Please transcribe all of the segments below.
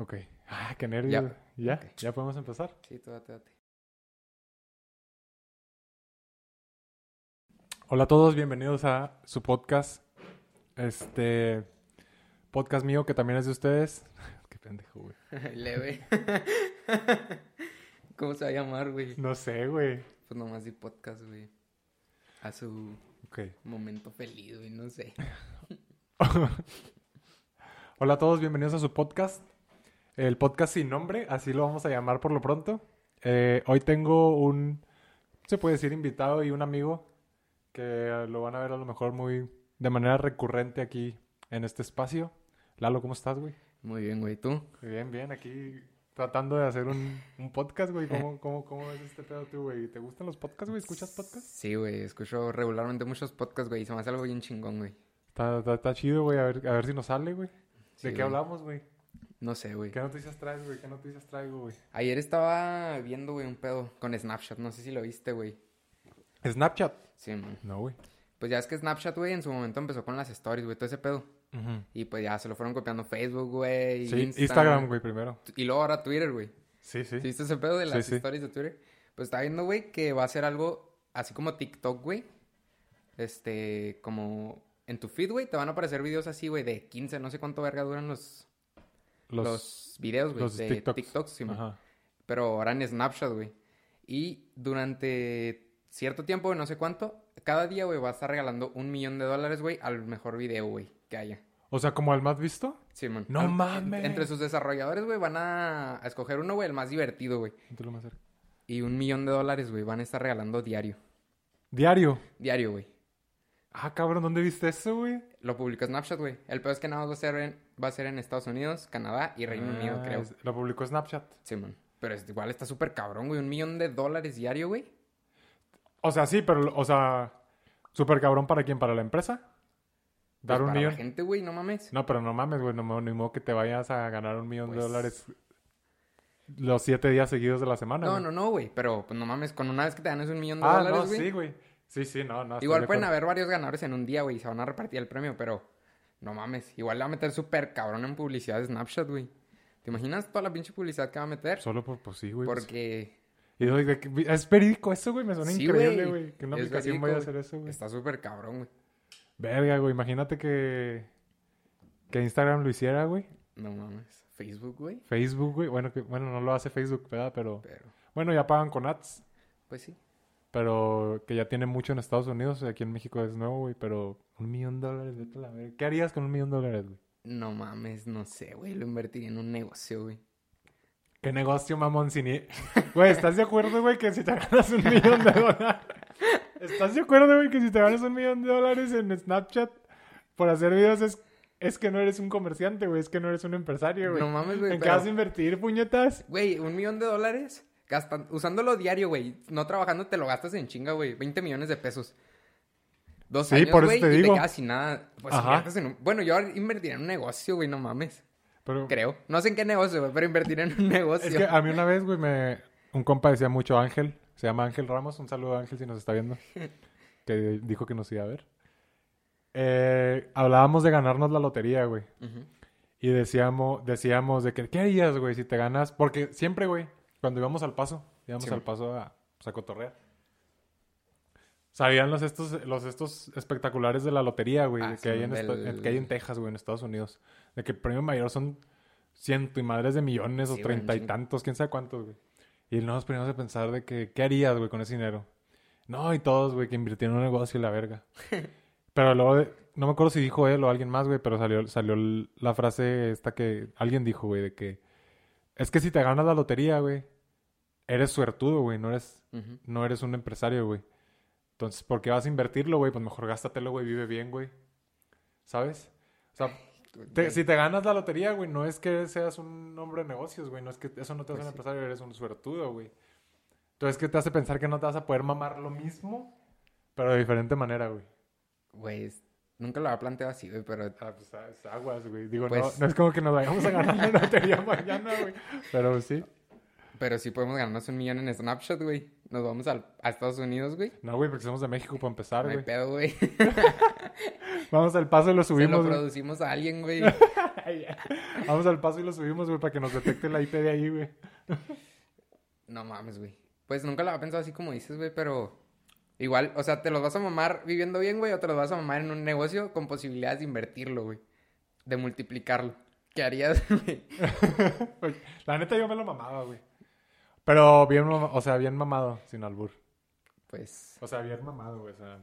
Ok. Ah, qué nervios. Ya. ¿Ya? Ok. ¿Ya podemos empezar? Sí, tú date, date. Hola a todos, bienvenidos a su podcast. Este podcast mío que también es de ustedes. Qué pendejo, güey. Leve. ¿Cómo se va a llamar, güey? No sé, güey. Pues nomás di podcast, güey. A su momento feliz, güey, no sé. Hola a todos, bienvenidos a su podcast. El podcast sin nombre, así lo vamos a llamar por lo pronto. Eh, hoy tengo un, se puede decir, invitado y un amigo que lo van a ver a lo mejor muy de manera recurrente aquí en este espacio. Lalo, ¿cómo estás, güey? Muy bien, güey, ¿tú? Bien, bien, aquí tratando de hacer un, un podcast, güey. ¿Cómo, cómo, ¿Cómo es este pedo tú, güey? ¿Te gustan los podcasts, güey? ¿Escuchas podcasts? Sí, güey, escucho regularmente muchos podcasts, güey, y se me hace algo bien chingón, güey. Está, está, está chido, güey. A ver, a ver si nos sale, güey. Sí, ¿De qué güey. hablamos, güey? No sé, güey. ¿Qué noticias traes, güey? ¿Qué noticias traigo, güey? Ayer estaba viendo, güey, un pedo con Snapchat, no sé si lo viste, güey. ¿Snapchat? Sí, man. No, güey. Pues ya es que Snapchat, güey, en su momento empezó con las stories, güey, todo ese pedo. Y pues ya se lo fueron copiando Facebook, güey. Sí, Insta, Instagram, güey, primero. Y luego ahora Twitter, güey. Sí, sí. ¿Sí viste ese pedo de las sí. stories de Twitter? Pues estaba viendo, güey, que va a ser algo así como TikTok, güey. Este, como en tu feed, güey, te van a aparecer videos así, güey, de 15, no sé cuánto verga duran los, los, videos, güey, de TikToks. TikToks, sí, pero ahora en Snapchat, güey. Y durante cierto tiempo, no sé cuánto, cada día, güey, va a estar regalando un millón de dólares, güey, al mejor video, güey, que haya. O sea, como el más visto. Sí, man. ¡No Al- mames! Entre sus desarrolladores, güey, van a, a escoger uno, güey, el más divertido, güey. Póntelo más cerca. Y un millón de dólares, güey, van a estar regalando diario. Diario. Diario, güey. Ah, cabrón, ¿dónde viste eso, güey? Lo publicó Snapchat, güey. El peor es que nada más va a ser en, va a ser en Estados Unidos, Canadá y Reino Unido, Ah, creo. es- Lo publicó Snapchat. Sí, man. Pero es, igual está súper cabrón, güey. Un millón de dólares diario, güey. O sea, sí, pero, o sea, súper cabrón para quién, para la empresa. Dar Pues un para millón. la gente, güey, no mames. No, pero no mames, güey, no, ni modo que te vayas a ganar un millón de Pues- dólares los siete días seguidos de la semana. No, güey. no, no, güey. Pero, pues no mames, con una vez que te ganes un millón de Ah, dólares, no, güey. sí, güey. Sí, sí, no, no. igual de pueden haber varios ganadores en un día, güey, y se van a repartir el premio, pero no mames. Igual le va a meter súper cabrón en publicidad de Snapchat, güey. ¿Te imaginas toda la pinche publicidad que va a meter? Solo por, pues sí, güey. pues- Porque es verídico eso, güey. Me suena Sí, increíble, güey. Que una Es aplicación verídico, vaya a hacer eso, güey. está súper cabrón, güey. Verga, güey. Imagínate que. Que Instagram lo hiciera, güey. No mames. Facebook, güey. Facebook, güey. Bueno, que, bueno, no lo hace Facebook, ¿verdad? Pero. Pero, Bueno, ya pagan con ads. pues sí. Pero que ya tiene mucho en Estados Unidos. Aquí en México es nuevo, güey. Pero un millón de dólares, vete a la verga. ¿Qué harías con un millón de dólares, güey? No mames, no sé, güey. Lo invertiría en un negocio, güey. ¿Qué negocio, mamón? Sin... Güey, ¿estás de acuerdo, güey, que si te ganas un millón de dólares... ¿Estás de acuerdo, güey, que si te ganas un millón de dólares en Snapchat por hacer videos es, es que no eres un comerciante, güey? Es que no eres un empresario, güey. No mames, güey. ¿En qué pero- vas a invertir, puñetas? Güey, un millón de dólares. Gastan, usándolo diario, güey. No trabajando, te lo gastas en chinga, güey. 20 millones de pesos. Dos Sí, años, por eso güey, te y digo. te quedas sin nada. Pues en un... Bueno, yo invertiría en un negocio, güey, no mames. Pero Creo. No sé en qué negocio, güey, pero invertir en un negocio. es que a mí una vez, güey, me... Un compa decía mucho Ángel. Se llama Ángel Ramos. Un saludo a Ángel si nos está viendo. Que dijo que nos iba a ver. Eh, hablábamos de ganarnos la lotería, güey. Y decíamos, decíamos de que, ¿qué harías, güey, si te ganas? Porque siempre, güey, cuando íbamos al paso, íbamos Sí. al paso a, pues, a cotorrear. Sabían los estos, los estos espectaculares de la lotería, güey, Ah, sí, que, hay en del- que hay en Texas, güey, en Estados Unidos. De que el premio mayor son ciento y madres de millones Sí, o treinta y tantos, quién sabe cuántos, güey. Y nos poníamos a pensar de que, ¿qué harías, güey, con ese dinero? No, y todos, güey, que invirtieron en un negocio y la verga. Pero luego, de- no me acuerdo si dijo él o alguien más, güey, pero salió, salió la frase esta que alguien dijo, güey, de que es que si te ganas la lotería, güey, eres suertudo, güey, no eres, no eres un empresario, güey. Entonces, ¿por qué vas a invertirlo, güey? Pues mejor gástatelo, güey, vive bien, güey. ¿Sabes? O sea, te- si te ganas la lotería, güey, no es que seas un hombre de negocios, güey, no es que eso no te hace Pues un sí. empresario, eres un suertudo, güey. Entonces, ¿qué te hace pensar que no te vas a poder mamar lo mismo, pero de diferente manera, güey? Güey, nunca lo había planteado así, güey, pero... Ah, pues ah, es aguas, güey. Digo, no, Pues- no es como que nos vayamos a ganar la lotería mañana, güey. Pero sí. Pero sí podemos ganarnos un millón en Snapchat, güey. Nos vamos al- a Estados Unidos, güey. No, güey, porque somos de México para empezar, No hay güey. pedo, güey. Vamos al paso y lo Se subimos, lo güey. producimos a alguien, güey. Vamos al paso y lo subimos, güey, para que nos detecte la IP de ahí, güey. No mames, güey. Pues nunca lo había pensado así como dices, güey, pero igual, o sea, te los vas a mamar viviendo bien, güey, o te los vas a mamar en un negocio con posibilidades de invertirlo, güey. De multiplicarlo. ¿Qué harías, güey? Güey, La neta yo me lo mamaba, güey. Pero bien, o sea, bien mamado, sin albur. Pues, O sea, bien mamado, güey, o sea...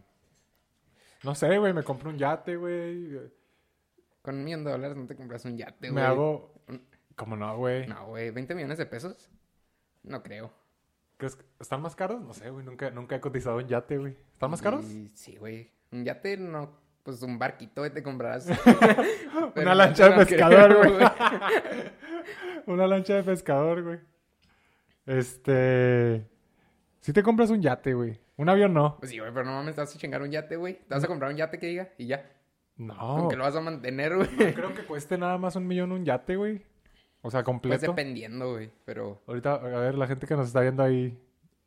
No sé, güey, me compro un yate, güey. con un millón de dólares no te compras un yate, güey. Me hago... ¿Cómo no, güey? No, güey, ¿20 millones de pesos? No creo. ¿Crees que están más caros? No sé, güey, nunca, nunca he cotizado un yate, güey. ¿Están más caros? Y- sí, güey. Un yate no, pues un barquito, güey, te comprarás. Una un lancha de pescador, güey. Una lancha de pescador, güey. Este... Si te compras un yate, güey. Un avión no. Pues sí, güey, pero no mames, te vas a chingar un yate, güey. Te vas a comprar un yate que diga y ya. No. Aunque lo vas a mantener, güey. Creo que cueste nada más un millón un yate, güey. O sea, Pues completo. dependiendo, güey. Pero Ahorita, a ver, la gente que nos está viendo ahí,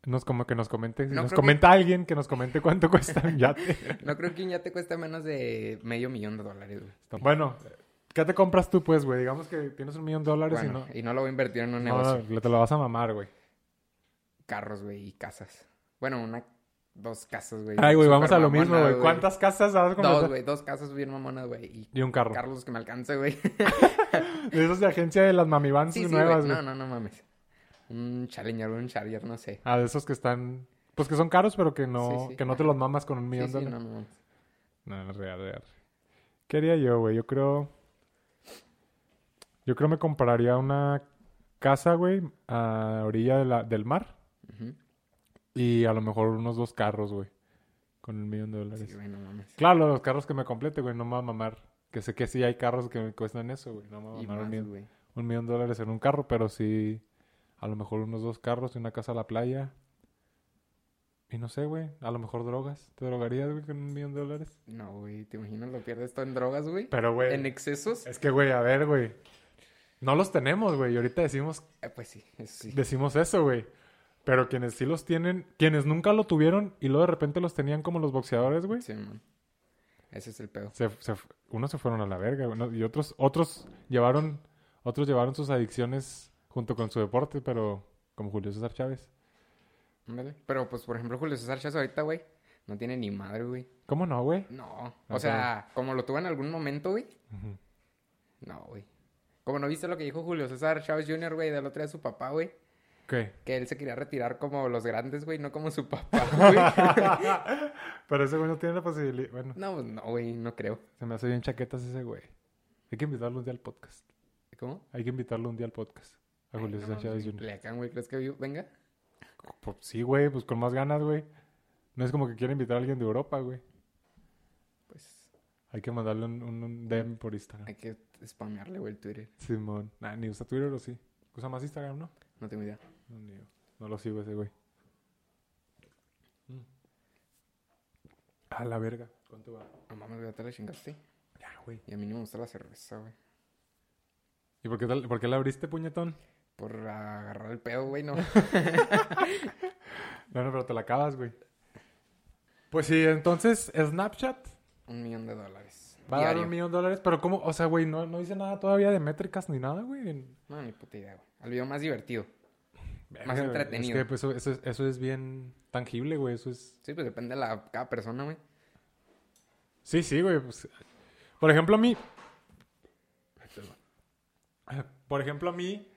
nos como que nos comente. Si No nos que- comenta alguien que nos comente cuánto cuesta un yate. no creo que un yate cueste menos de medio millón de dólares, güey. bueno, ¿qué te compras tú, pues, güey? Digamos que tienes un millón de dólares Bueno, y y no lo voy a invertir en un no... negocio. No, te lo vas a mamar, güey. Carros, güey, y casas. Bueno, una, dos casas, güey. Ay, güey, vamos a lo mismo, güey. ¿Cuántas casas vas a comprar? Dos, güey, dos casas bien mamonas, güey. Y Y un carro. carros que me alcance, güey. De esos de agencia de las mamivans Sí, sí, nuevas, güey. No, no, no mames. Un Challenger, un Charger, no sé. Ah, de esos que están... Pues que son caros, pero que no, Sí. Que no te los mamas con un millón de no, dólares. no. No, no, real, real. ¿Qué haría yo, güey? Yo creo... Yo creo me compraría una casa, güey, a orilla de la- del mar. Y a lo mejor unos dos carros, güey. Con un millón de dólares. Sí, güey, no mames. Claro, los carros que me complete, güey. No me va a mamar. Que sé que sí hay carros que me cuestan eso, güey. No me va a mamar un millón, güey. un millón de dólares en un carro, pero sí... A lo mejor unos dos carros y una casa a la playa. Y no sé, güey. A lo mejor drogas. ¿Te drogarías, güey, con un millón de dólares? No, güey, ¿te imaginas? Lo pierdes todo en drogas, güey. Pero, güey... En excesos. Es que, güey, a ver, güey. No los tenemos, güey. Y ahorita decimos, Eh, pues sí, eso sí. decimos eso, güey. Pero quienes sí los tienen, quienes nunca lo tuvieron y luego de repente los tenían como los boxeadores, güey. Sí, man. Ese es el pedo. Se, se- unos se fueron a la verga, güey. Y otros, otros llevaron, otros llevaron sus adicciones junto con su deporte, pero como Julio César Chávez. Ándale. Pero, pues, por ejemplo, Julio César Chávez ahorita, güey, no tiene ni madre, güey. ¿Cómo no, güey? No. O sea, como lo tuvo en algún momento, güey. No, güey. Como no viste lo que dijo Julio César Chávez Jr., güey, del otro día de su papá, güey. ¿Qué? Que él se quería retirar como los grandes, güey, no como su papá, güey. pero ese güey no tiene la posibilidad. Bueno, no, pues, no, güey, no creo. se me hace bien chaquetas ese güey. Hay que invitarlo un día al podcast. ¿Cómo? Hay que invitarlo un día al podcast. A Julio no César Chávez Jr. Le acá, güey, ¿crees que vi- venga? Pues sí, güey, pues con más ganas, güey. No es como que quiera invitar a alguien de Europa, güey. Pues Hay que mandarle un, un, un DM por Instagram. hay que spamearle, güey, el Twitter. Simón. Nah, ni usa Twitter o sí. Usa más Instagram, ¿no? No tengo idea. No, ni yo. No lo sigo ese güey. Mm. A la verga. ¿Cuánto va? No mames, güey, ya te la chingaste. Ya, güey. Y a mí no me gusta la cerveza, güey. ¿Y por qué, tal- por qué la abriste, puñetón? Por agarrar el pedo, güey, no. No, no, pero te la acabas, güey. Pues sí, entonces Snapchat un millón de dólares. Va a dar un millón de dólares, pero ¿cómo? O sea, güey, no, no dice nada todavía de métricas ni nada, güey. No, ni puta idea, güey. Al video más divertido. Verga, Más entretenido. Es que pues, eso, eso es, eso es bien tangible, güey. Eso es... Sí, pues depende de la, cada persona, güey. Sí, sí, güey. pues, Por ejemplo, a mí... Por ejemplo, a mí...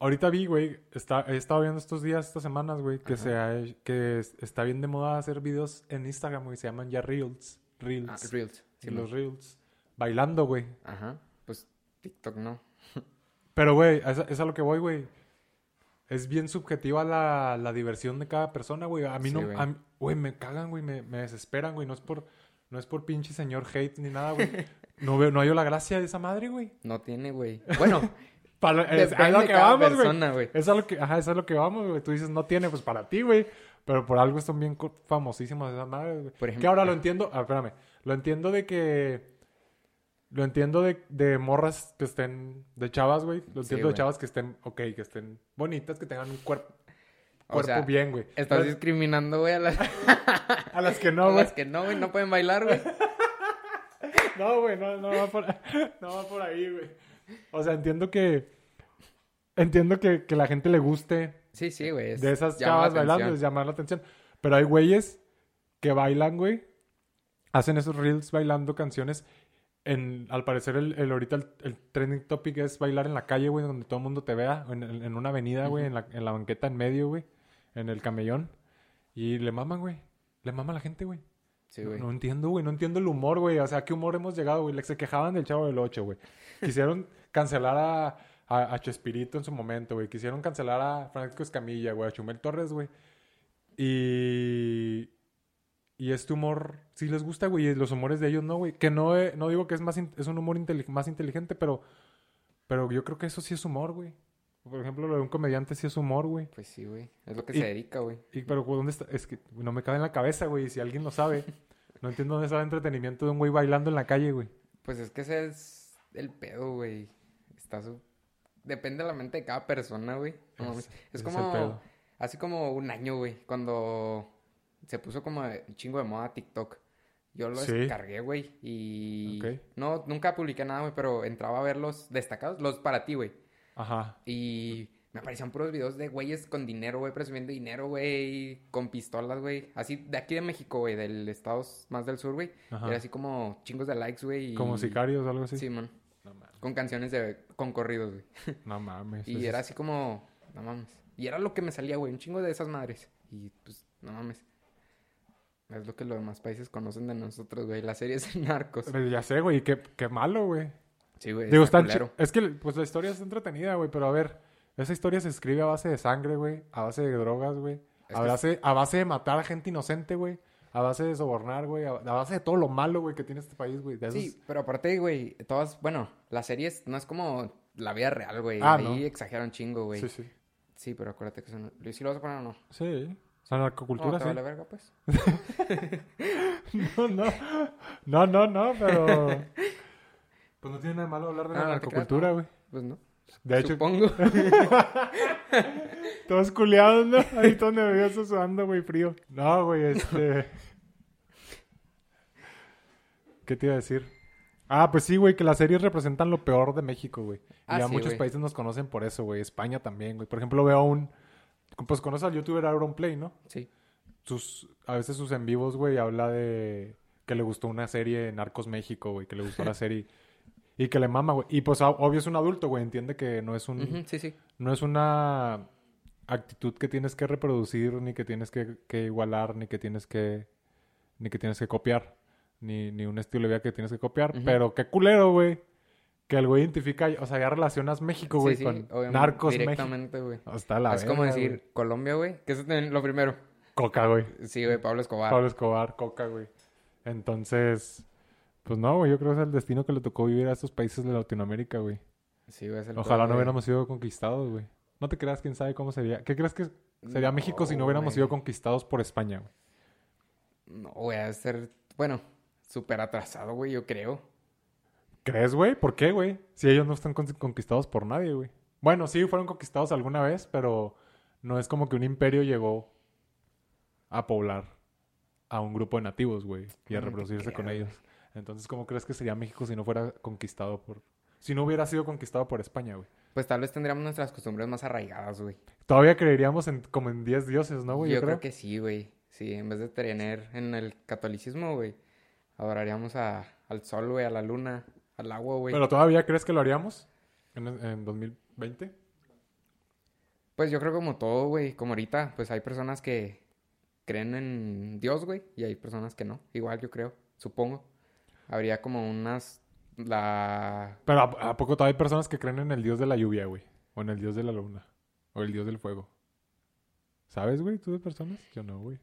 Ahorita vi, güey, está, he estado viendo estos días, estas semanas, güey, que, se ha- que es- está bien de moda hacer videos en Instagram, güey, se llaman ya Reels. Reels. Ah, Reels. Sí, Sí, los Reels. Bailando, güey. Ajá. Pues TikTok no. Pero, güey, es, es a lo que voy, güey. Es bien subjetiva la, la diversión de cada persona, güey. A mí Sí, no... güey. a mí- Güey, me cagan, güey. Me, me desesperan, güey. No es por... No es por pinche señor hate ni nada, güey. No veo... No hallo la gracia de esa madre, güey. No tiene, güey. Bueno, Para, es, a lo que vamos, güey. persona, güey. Es a lo que... Ajá, es a lo que vamos, güey. Tú dices, no tiene, pues para ti, güey. Pero por algo son bien famosísimas esas madres, güey. Que ahora lo entiendo... Ah, espérame. Lo entiendo de que... Lo entiendo de, de morras que estén... De chavas, güey. Lo Sí, entiendo de güey. chavas que estén... Ok, que estén bonitas, que tengan un cuerpo... O Cuerpo sea, bien, güey. Estás discriminando, güey, a las, A las que a no, güey. las que no, güey, no pueden bailar, güey. No, güey, no, no, va por, no va por ahí, güey. O sea, entiendo que. Entiendo que, que la gente le guste Sí, sí, güey. es- de esas chavas bailando, es llamar la atención. Pero hay güeyes que bailan, güey. Hacen esos reels bailando canciones. En, al parecer, el, el- ahorita el, el trending topic es bailar en la calle, güey, donde todo el mundo te vea. En, en- una avenida, güey, en, la, en la banqueta en medio, güey. En el camellón. Y le maman, güey. Le mama a la gente, güey. Sí, No- güey. No, entiendo, güey. No entiendo el humor, güey. O sea, ¿a qué humor hemos llegado, güey? Se quejaban del Chavo del 8, güey. Quisieron cancelar a, a, a Chespirito en su momento, güey. Quisieron cancelar a Francisco Escamilla, güey. A Chumel Torres, güey. Y... Y este humor, sí les gusta, güey. Y los humores de ellos no, güey. Que no, eh, no digo que es, más es un humor más inteligente, pero... Pero yo creo que eso sí es humor, güey. Por ejemplo, lo de un comediante sí es humor, güey. Pues sí, güey. Es lo que Y- se dedica, güey. Y, pero ¿dónde está? Es que no me cabe en la cabeza, güey. Si alguien lo sabe, no entiendo dónde está el entretenimiento de un güey bailando en la calle, güey. Pues es que ese es el pedo, güey. Está su... Depende de la mente de cada persona, güey. No Es como... pedo. Hace como un año, güey. Cuando se puso como un chingo de moda TikTok. Yo lo Sí. descargué, güey. Y... Ok. No, nunca publiqué nada, güey. Pero entraba a ver los destacados. Los para ti, güey. Ajá. Y me aparecían puros videos de güeyes con dinero, güey, presumiendo dinero, güey, con pistolas, güey. Así, de aquí de México, güey, del estados más del sur, güey. Era así como chingos de likes, güey. y- Como sicarios o algo así. Sí, man. No mames. Con canciones de... con corridos, güey. No mames. Y era así como... No mames. Y era lo que me salía, güey, un chingo de esas madres. Y pues, no mames. Es lo que los demás países conocen de nosotros, güey. Las series de narcos. Pues ya sé, güey. Qué, qué malo, güey. Sí, güey. Digo, está. Es que, pues, la historia es entretenida, güey. Pero a ver, esa historia se escribe a base de sangre, güey. A base de drogas, güey. A base, a base de matar a gente inocente, güey. A base de sobornar, güey. A, base de todo lo malo, güey, que tiene este país, güey. Esos- Sí, pero aparte, güey, todas, bueno, las series no es como la vida real, güey. Ah, Ahí no. exageran chingo, güey. sí, sí. Sí, pero acuérdate que son... ¿Sí lo vas a poner o no? Sí. O sea, narcocultura, no, te sí. verga, pues. No, no. No, no, no, pero. Pues no tiene nada de malo hablar de la Ah, no te creas, narcocultura, no. güey. Pues no. De hecho, Supongo. todos culiados, ¿no? Ahí todos nerviosos, sudando, güey, frío. No, güey, este. ¿Qué te iba a decir? Ah, pues sí, güey, que las series representan lo peor de México, güey. Y Ah, ya sí, muchos países nos conocen por eso, güey. España también, güey. Por ejemplo, veo a un. Pues conoces al youtuber Auronplay, ¿no? sí. sus a veces sus en vivos, güey, habla de que le gustó una serie Narcos México, güey, que le gustó la serie y que le mama, güey. Y pues ob- obvio es un adulto, güey, entiende que no es un sí, sí. no es una actitud que tienes que reproducir ni que tienes que, que igualar ni que tienes que ni que tienes que copiar, ni, ni un estilo de vida que tienes que copiar, pero qué culero, güey. Que el güey identifica, o sea, ya relacionas México, güey, sí, sí, con Narcos. Directamente, güey. Hasta la Es como decir. Colombia, güey. Que eso es lo primero. Coca, güey. Sí, güey, Pablo Escobar. Pablo Escobar, Coca, güey. Entonces, pues no, güey, yo creo que es el destino que le tocó vivir a estos países de Latinoamérica, güey. Sí, güey, es el Ojalá no hubiéramos sido conquistados, güey. No te creas, quién sabe cómo sería. ¿Qué crees que sería No, México si no hubiéramos sido conquistados por España, güey? No, güey, a ser, bueno, súper atrasado, güey, yo creo. ¿Crees, güey? ¿Por qué, güey? Si ellos no están con- conquistados por nadie, güey. Bueno, sí, fueron conquistados alguna vez, pero no es como que un imperio llegó a poblar a un grupo de nativos, güey, y a reproducirse con creo, ellos. Entonces, ¿cómo crees que sería México si no fuera conquistado por... Si no hubiera sido conquistado por España, güey? Pues tal vez tendríamos nuestras costumbres más arraigadas, güey. Todavía creeríamos en, como en 10 dioses, ¿no, güey? yo creo que sí, güey. Sí, en vez de tener en el catolicismo, güey, adoraríamos a, al sol, güey, a la luna, al agua, güey. ¿Pero todavía crees que lo haríamos en, en 2020? Pues yo creo como todo, güey, como ahorita, pues hay personas que creen en Dios, güey, y hay personas que no. Igual yo creo, supongo. Habría como unas la Pero ¿a, a poco todavía hay personas que creen en el dios de la lluvia, güey? O en el dios de la luna. O el dios del fuego. ¿Sabes, güey? ¿Tú de personas? Yo no, güey.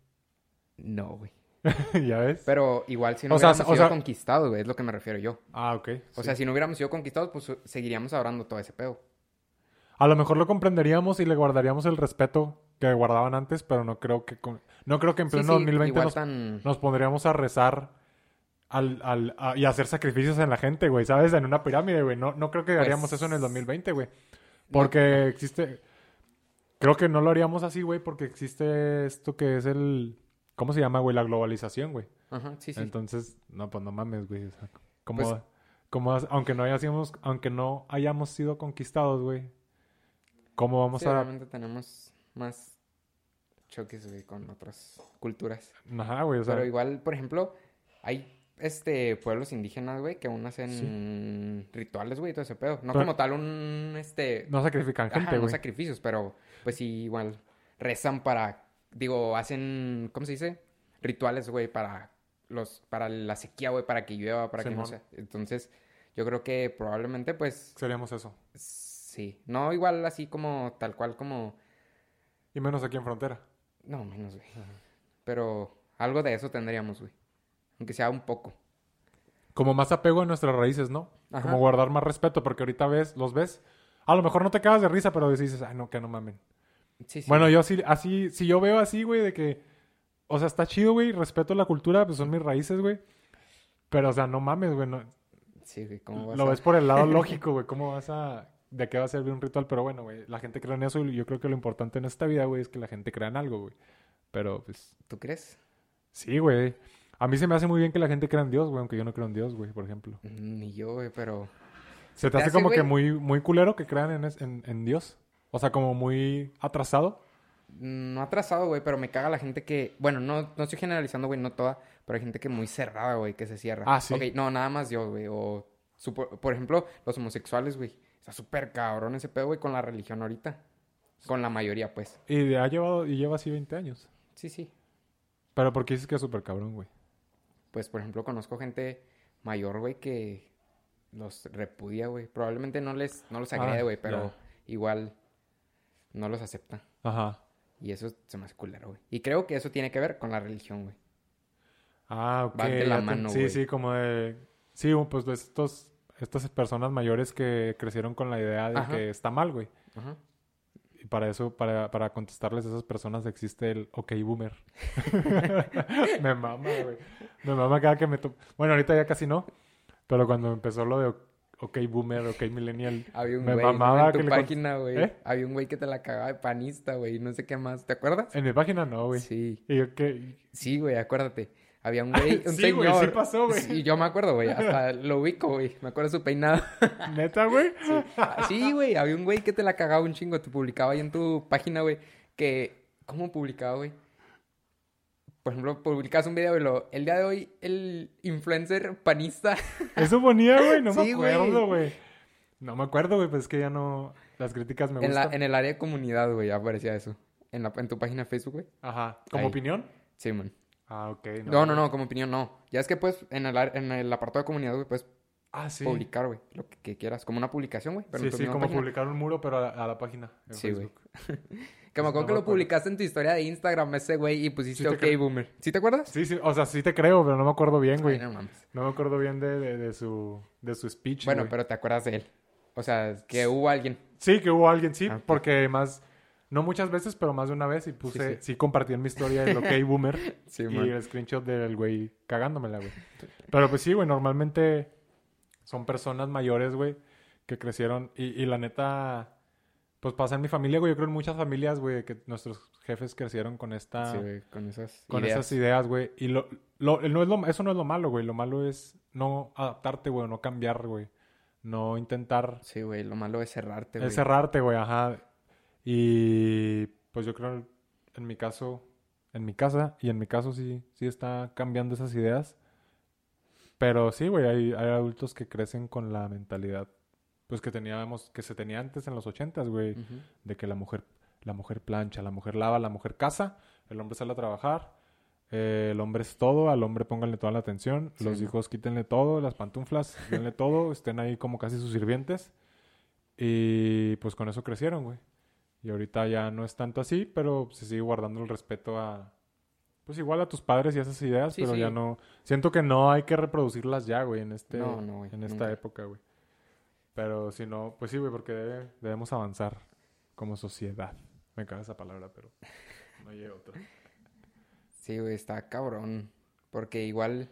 no, güey. ¿Ya ves? Pero igual si no O sea, hubiéramos o sido sea- conquistados, güey, es lo que me refiero yo. Ah, ok. O sí. sea, si no hubiéramos sido conquistados, pues seguiríamos adorando todo ese pedo. A lo mejor lo comprenderíamos y le guardaríamos el respeto que guardaban antes, pero no creo que con- no creo que en pleno sí, 2020 igual nos, tan... nos pondríamos a rezar al, al, a- y hacer sacrificios en la gente, güey, ¿sabes? En una pirámide, güey. No, no creo que haríamos Pues- eso en el 2020, güey. Porque existe... Creo que no lo haríamos así, güey, porque existe esto que es el... ¿Cómo se llama, güey? La globalización, güey. Ajá, sí, sí. Entonces, no, pues no mames, güey. o sea, Como, Pues- como aunque no hayamos, aunque no hayamos sido conquistados, güey. ¿Cómo vamos Sí, a...? obviamente tenemos más choques, güey, con otras culturas. Ajá, güey, o sea... Pero igual, por ejemplo, hay este pueblos indígenas, güey, que aún hacen rituales, güey, todo ese pedo. No Pero- como tal un, este... No sacrifican gente, no güey. sacrificios, pero pues sí, igual rezan para, digo, hacen, ¿cómo se dice? Rituales, güey, para los, para la sequía, güey, para que llueva, para que no sea. Entonces, yo creo que probablemente, pues, Seríamos eso. sí. No igual así como, tal cual como, Y menos aquí en frontera. no, menos, güey. Pero algo de eso tendríamos, güey. Aunque sea un poco. Como más apego a nuestras raíces, ¿no? Ajá. Como guardar más respeto, porque ahorita ves, los ves. A lo mejor no te cagas de risa, pero dices, ay, no, que no mamen. Sí, sí. Bueno, yo sí, así, si yo veo así, güey, de que, o sea, está chido, güey, respeto la cultura, pues son mis raíces, güey. Pero, o sea, no mames, güey, no- Sí, güey, ¿cómo vas lo a- ves por el lado lógico, güey, ¿cómo vas a, de qué va a servir un ritual? Pero bueno, güey, la gente cree en eso y yo creo que lo importante en esta vida, güey, es que la gente crea en algo, güey. Pero, pues, ¿Tú crees? sí, güey. A mí se me hace muy bien que la gente crea en Dios, güey, aunque yo no creo en Dios, güey, por ejemplo. Ni yo, güey, pero... ¿Se te te hace hace, como que muy, muy culero que crean en, es- en, en Dios? O sea, como muy atrasado. No atrasado, güey, pero me caga la gente que... Bueno, no, no estoy generalizando, güey, no toda, pero hay gente que muy cerrada, güey, que se cierra. Ah, sí. Ok, no, nada más yo, güey, o... supo- Por ejemplo, los homosexuales, güey. Está súper cabrón ese pedo, güey, con la religión ahorita. Con la mayoría, pues. Y ha llevado, y lleva así 20 años. Sí, sí. Pero porque dices que es súper cabrón, güey. Pues, por ejemplo, conozco gente mayor, güey, que los repudia, güey. Probablemente no les... No los Ah, agrede, güey, pero igual no los acepta. Ajá. Y eso se me hace culero, güey. Y creo que eso tiene que ver con la religión, güey. Ah, ok. Van de la mano, sí, güey. sí, como de... Sí, pues de estos, estas personas mayores que crecieron con la idea de Ajá. que está mal, güey. Ajá. Y para eso, para, para contestarles a esas personas existe el OK Boomer. me mama, güey. Me mama cada que me... to- Bueno, ahorita ya casi no. Pero cuando empezó lo de OK Boomer, OK Millennial... Había un Me güey mamaba en tu que página, güey. ¿Eh? Había un güey que te la cagaba de panista, güey. No sé qué más. ¿Te acuerdas? En mi página no, güey. Sí. Y yo que... Sí, güey, acuérdate. Había un güey, un Sí, güey, sí pasó, güey. Sí, yo me acuerdo, güey. Hasta lo ubico, güey. Me acuerdo de su peinado. ¿Neta, güey? Ah, Sí, güey. Había un güey que te la cagaba un chingo. Te publicaba ahí en tu página, güey. Que... ¿Cómo publicaba, güey? Por ejemplo, publicabas un video y lo... El día de hoy, el influencer panista... Eso ponía, güey. No Sí, me acuerdo, güey. No me acuerdo, güey. Pues es que ya no... Las críticas me en, la, gustan. en el área de comunidad, güey, aparecía eso. En, la, en tu página de Facebook, güey. Ajá. ¿Como Ahí. opinión? Sí, man. Ah, ok. No, no, no, como opinión no. Ya es que pues en el, en el apartado de comunidad, güey, puedes Ah, sí. publicar, güey, lo que, que quieras. Como una publicación, güey. Sí, sí, como página. publicar un muro, pero a la, a la página. en Sí, güey. Que me acuerdo que lo publicaste en tu historia de Instagram ese, güey, y pusiste Sí OK creo. Boomer. ¿Sí te acuerdas? Sí, sí. O sea, sí te creo, pero no me acuerdo bien, güey. Ay, no mames. No me acuerdo bien de, de, de su, de su speech, Bueno, güey. pero te acuerdas de él. O sea, que hubo alguien. Sí, que hubo alguien, sí. Ah. Porque más... No muchas veces, pero más de una vez. Y puse... Sí, Sí, compartí en mi historia el OK Boomer. Sí, y man. el screenshot del güey cagándomela, güey. Pero pues sí, güey, normalmente son personas mayores, güey, que crecieron. Y, y la neta, pues pasa en mi familia, güey. Yo creo en muchas familias, güey, que nuestros jefes crecieron con esta... Sí, güey, con esas con ideas. esas ideas, güey. Y lo, lo, no es lo, eso no es lo malo, güey. Lo malo es no adaptarte, güey, no cambiar, güey. No intentar Sí, güey, lo malo es cerrarte, es güey. cerrarte, güey, ajá. Y pues yo creo en mi caso, en mi casa y en mi caso sí, sí está cambiando esas ideas. Pero sí, güey, hay, hay adultos que crecen con la mentalidad, pues que teníamos, que se tenía antes en los ochentas, güey, de que la mujer, la mujer plancha, la mujer lava, la mujer casa, el hombre sale a trabajar, eh, el hombre es todo, al hombre pónganle toda la atención, Sí, los hijos quítenle todo, las pantuflas, denle todo, estén ahí como casi sus sirvientes. Y pues con eso crecieron, güey. Y ahorita ya no es tanto así, pero se sigue guardando el respeto a, pues igual a tus padres y esas ideas, Sí, pero sí. ya no, siento que no hay que reproducirlas ya, güey, en este, No, no, güey, en esta nunca. época, güey. Pero si no, pues sí, güey, porque debe- debemos avanzar como sociedad. Me caga esa palabra, pero no hay otra. Sí, güey, está cabrón. Porque igual...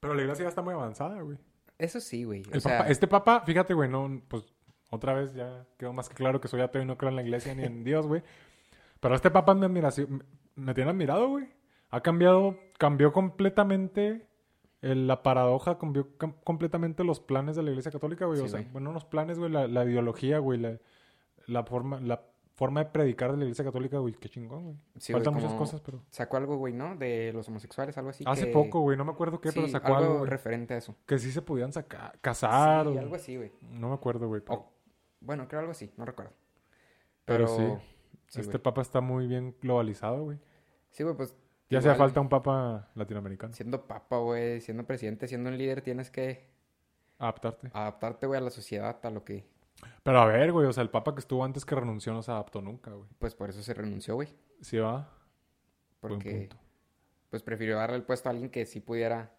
Pero la iglesia ya está muy avanzada, güey. Eso sí, güey. O sea, papa- este papa, fíjate, güey, no, pues otra vez ya quedó más que claro que soy ateo y no creo en la iglesia ni en Dios, güey. Pero este papa me, admiración, me, me tiene admirado, güey. Ha cambiado, cambió completamente el- la paradoja cambió cam- completamente los planes de la Iglesia Católica, güey. Sí, o sea, güey. bueno, los planes, güey, la, la ideología, güey, la, la forma, la forma de predicar de la Iglesia Católica, güey, qué chingón, güey. Sí, güey, Faltan muchas cosas, pero... Sacó algo, güey, ¿no? De los homosexuales, algo así. Hace que- poco, güey, no me acuerdo qué, pero sacó algo algo, güey, referente a eso. que sí se podían sacar, casar, Sí, o- algo así, güey. no me acuerdo, güey. pero- bueno, creo algo así, no recuerdo. Pero Pero, sí, sí, este papa está muy bien globalizado, güey. Sí, güey, pues Ya igual, falta un papa latinoamericano. siendo papa, güey, siendo presidente, siendo un líder, tienes que Adaptarte. adaptarte, güey, a la sociedad, a lo que... Pero a ver, güey, o sea, el papa que estuvo antes que renunció no se adaptó nunca, güey. Pues por eso se renunció, güey. Sí va. Porque, pues prefirió darle el puesto a alguien que sí pudiera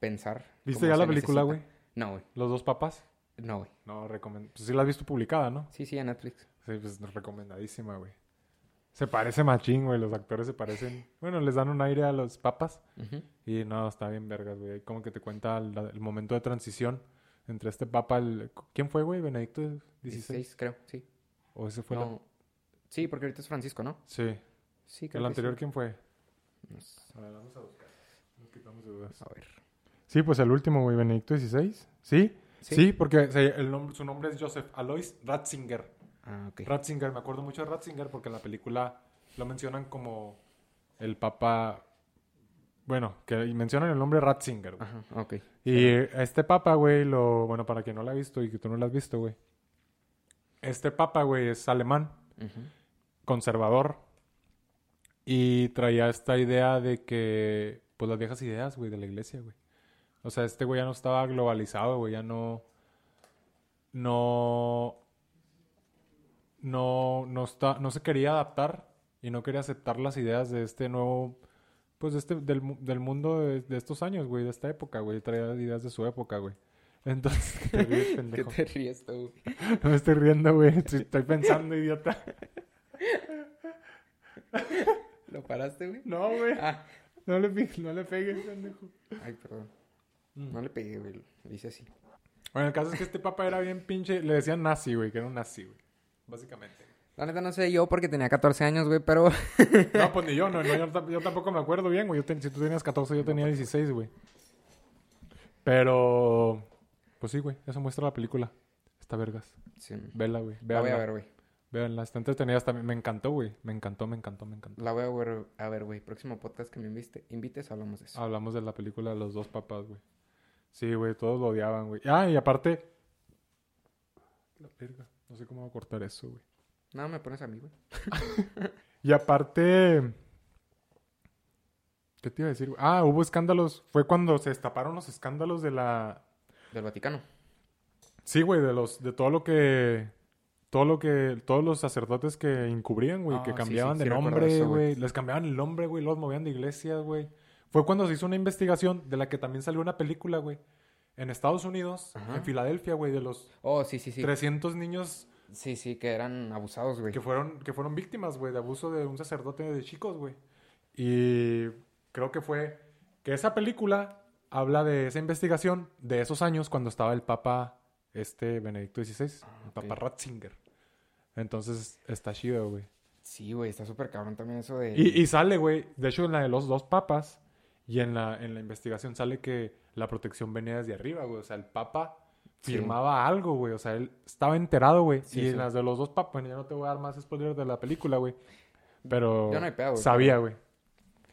pensar. ¿Viste ya la película, güey? No, güey. Los dos papas. No, güey. No, recomend... Pues sí la has visto publicada, ¿no? Sí, sí, en Netflix. Sí, pues recomendadísima, güey. Se parece machín, güey. Los actores se parecen... Bueno, les dan un aire a los papas. Y no, está bien vergas, güey. Como que te cuenta el, el momento de transición entre este papa... El... ¿Quién fue, güey? ¿Benedicto XVI? 16, creo, sí. ¿O ese fue la- No. Sí, porque ahorita es Francisco, ¿no? Sí. Sí, creo ¿El que anterior sí. quién fue? No sé. A ver, vamos a buscar. Nos quitamos de dudas. A ver. Sí, pues el último, güey, Benedicto XVI. ¿Sí? Sí, Sí. porque el nom- su nombre es Joseph Alois Ratzinger. Ah, ok. Ratzinger, me acuerdo mucho de Ratzinger porque en la película lo mencionan como el papa... Bueno, que mencionan el nombre Ratzinger, güey. Ajá, ok. Y este papa, güey, lo... Bueno, para quien no lo ha visto y que tú no lo has visto, güey. Este papa, güey, es alemán, conservador. Y traía esta idea de que... Pues las viejas ideas, güey, de la iglesia, güey. O sea, este güey ya no estaba globalizado, güey, ya no... No... No, no, está, no se quería adaptar y no quería aceptar las ideas de este nuevo... Pues de este, del, del mundo de, de estos años, güey, de esta época, güey. Traía ideas de su época, güey. Entonces, ¿qué te ríes, ¿Qué pendejo? te ríes tú, güey? No me estoy riendo, güey. Estoy, pensando, idiota. ¿Lo paraste, güey? No, güey. Ah. No le, pe- no le pegues, pendejo. Ay, perdón. Mm. No le pegué, güey. Lo hice así. Bueno, el caso es que este papa era bien pinche. Le decían nazi, güey, que era un nazi, güey. Básicamente. La neta no sé yo porque tenía 14 años, güey, pero... No, pues ni yo, no, no, yo, tam- yo tampoco me acuerdo bien, güey. Yo ten- si tú tenías 14, yo tenía 16, güey. Pero. Pues sí, güey. Eso muestra la película. Está vergas. Sí. Vela, güey. La voy a ver, güey. Véanla. Está entretenida. Está... Me encantó, güey. Me encantó, me encantó, me encantó. La voy a ver, a ver, güey. Próximo podcast que me invite, invites, hablamos de eso. Hablamos de la película de los dos papás, güey. Sí, güey, todos lo odiaban, güey. Ah, y aparte. La verga. No sé cómo voy a cortar eso, güey. No, me pones a mí, güey. Y aparte. ¿Qué te iba a decir? güey? Ah, hubo escándalos. Fue cuando se destaparon los escándalos de la. Del Vaticano. Sí, güey, de los, de todo lo que. Todo lo que. Todos los sacerdotes que encubrían, güey, Ah, que sí, cambiaban sí, de sí nombre, güey. Les cambiaban el nombre, güey. Los movían de iglesias, güey. Fue cuando se hizo una investigación de la que también salió una película, güey. En Estados Unidos, Ajá. en Filadelfia, güey, de los Oh, sí, sí, sí. 300 niños Sí, sí, que eran abusados, güey. que fueron, que fueron víctimas, güey, de abuso de un sacerdote de chicos, güey. Y creo que fue que esa película habla de esa investigación de esos años cuando estaba el Papa, este, Benedicto XVI, el ok. Papa Ratzinger. Entonces, está chido, güey. Sí, güey, está súper cabrón también eso de... Y, y sale, güey, de hecho en la de los dos papas y en la, en la investigación sale que la protección venía desde arriba, güey. O sea, el papa Sí. firmaba algo, güey. O sea, él estaba enterado, güey. Sí, y sí. en las de los dos papas, ya no te voy a dar más spoilers de la película, güey. Pero Ya no hay pedo, güey, sabía, güey.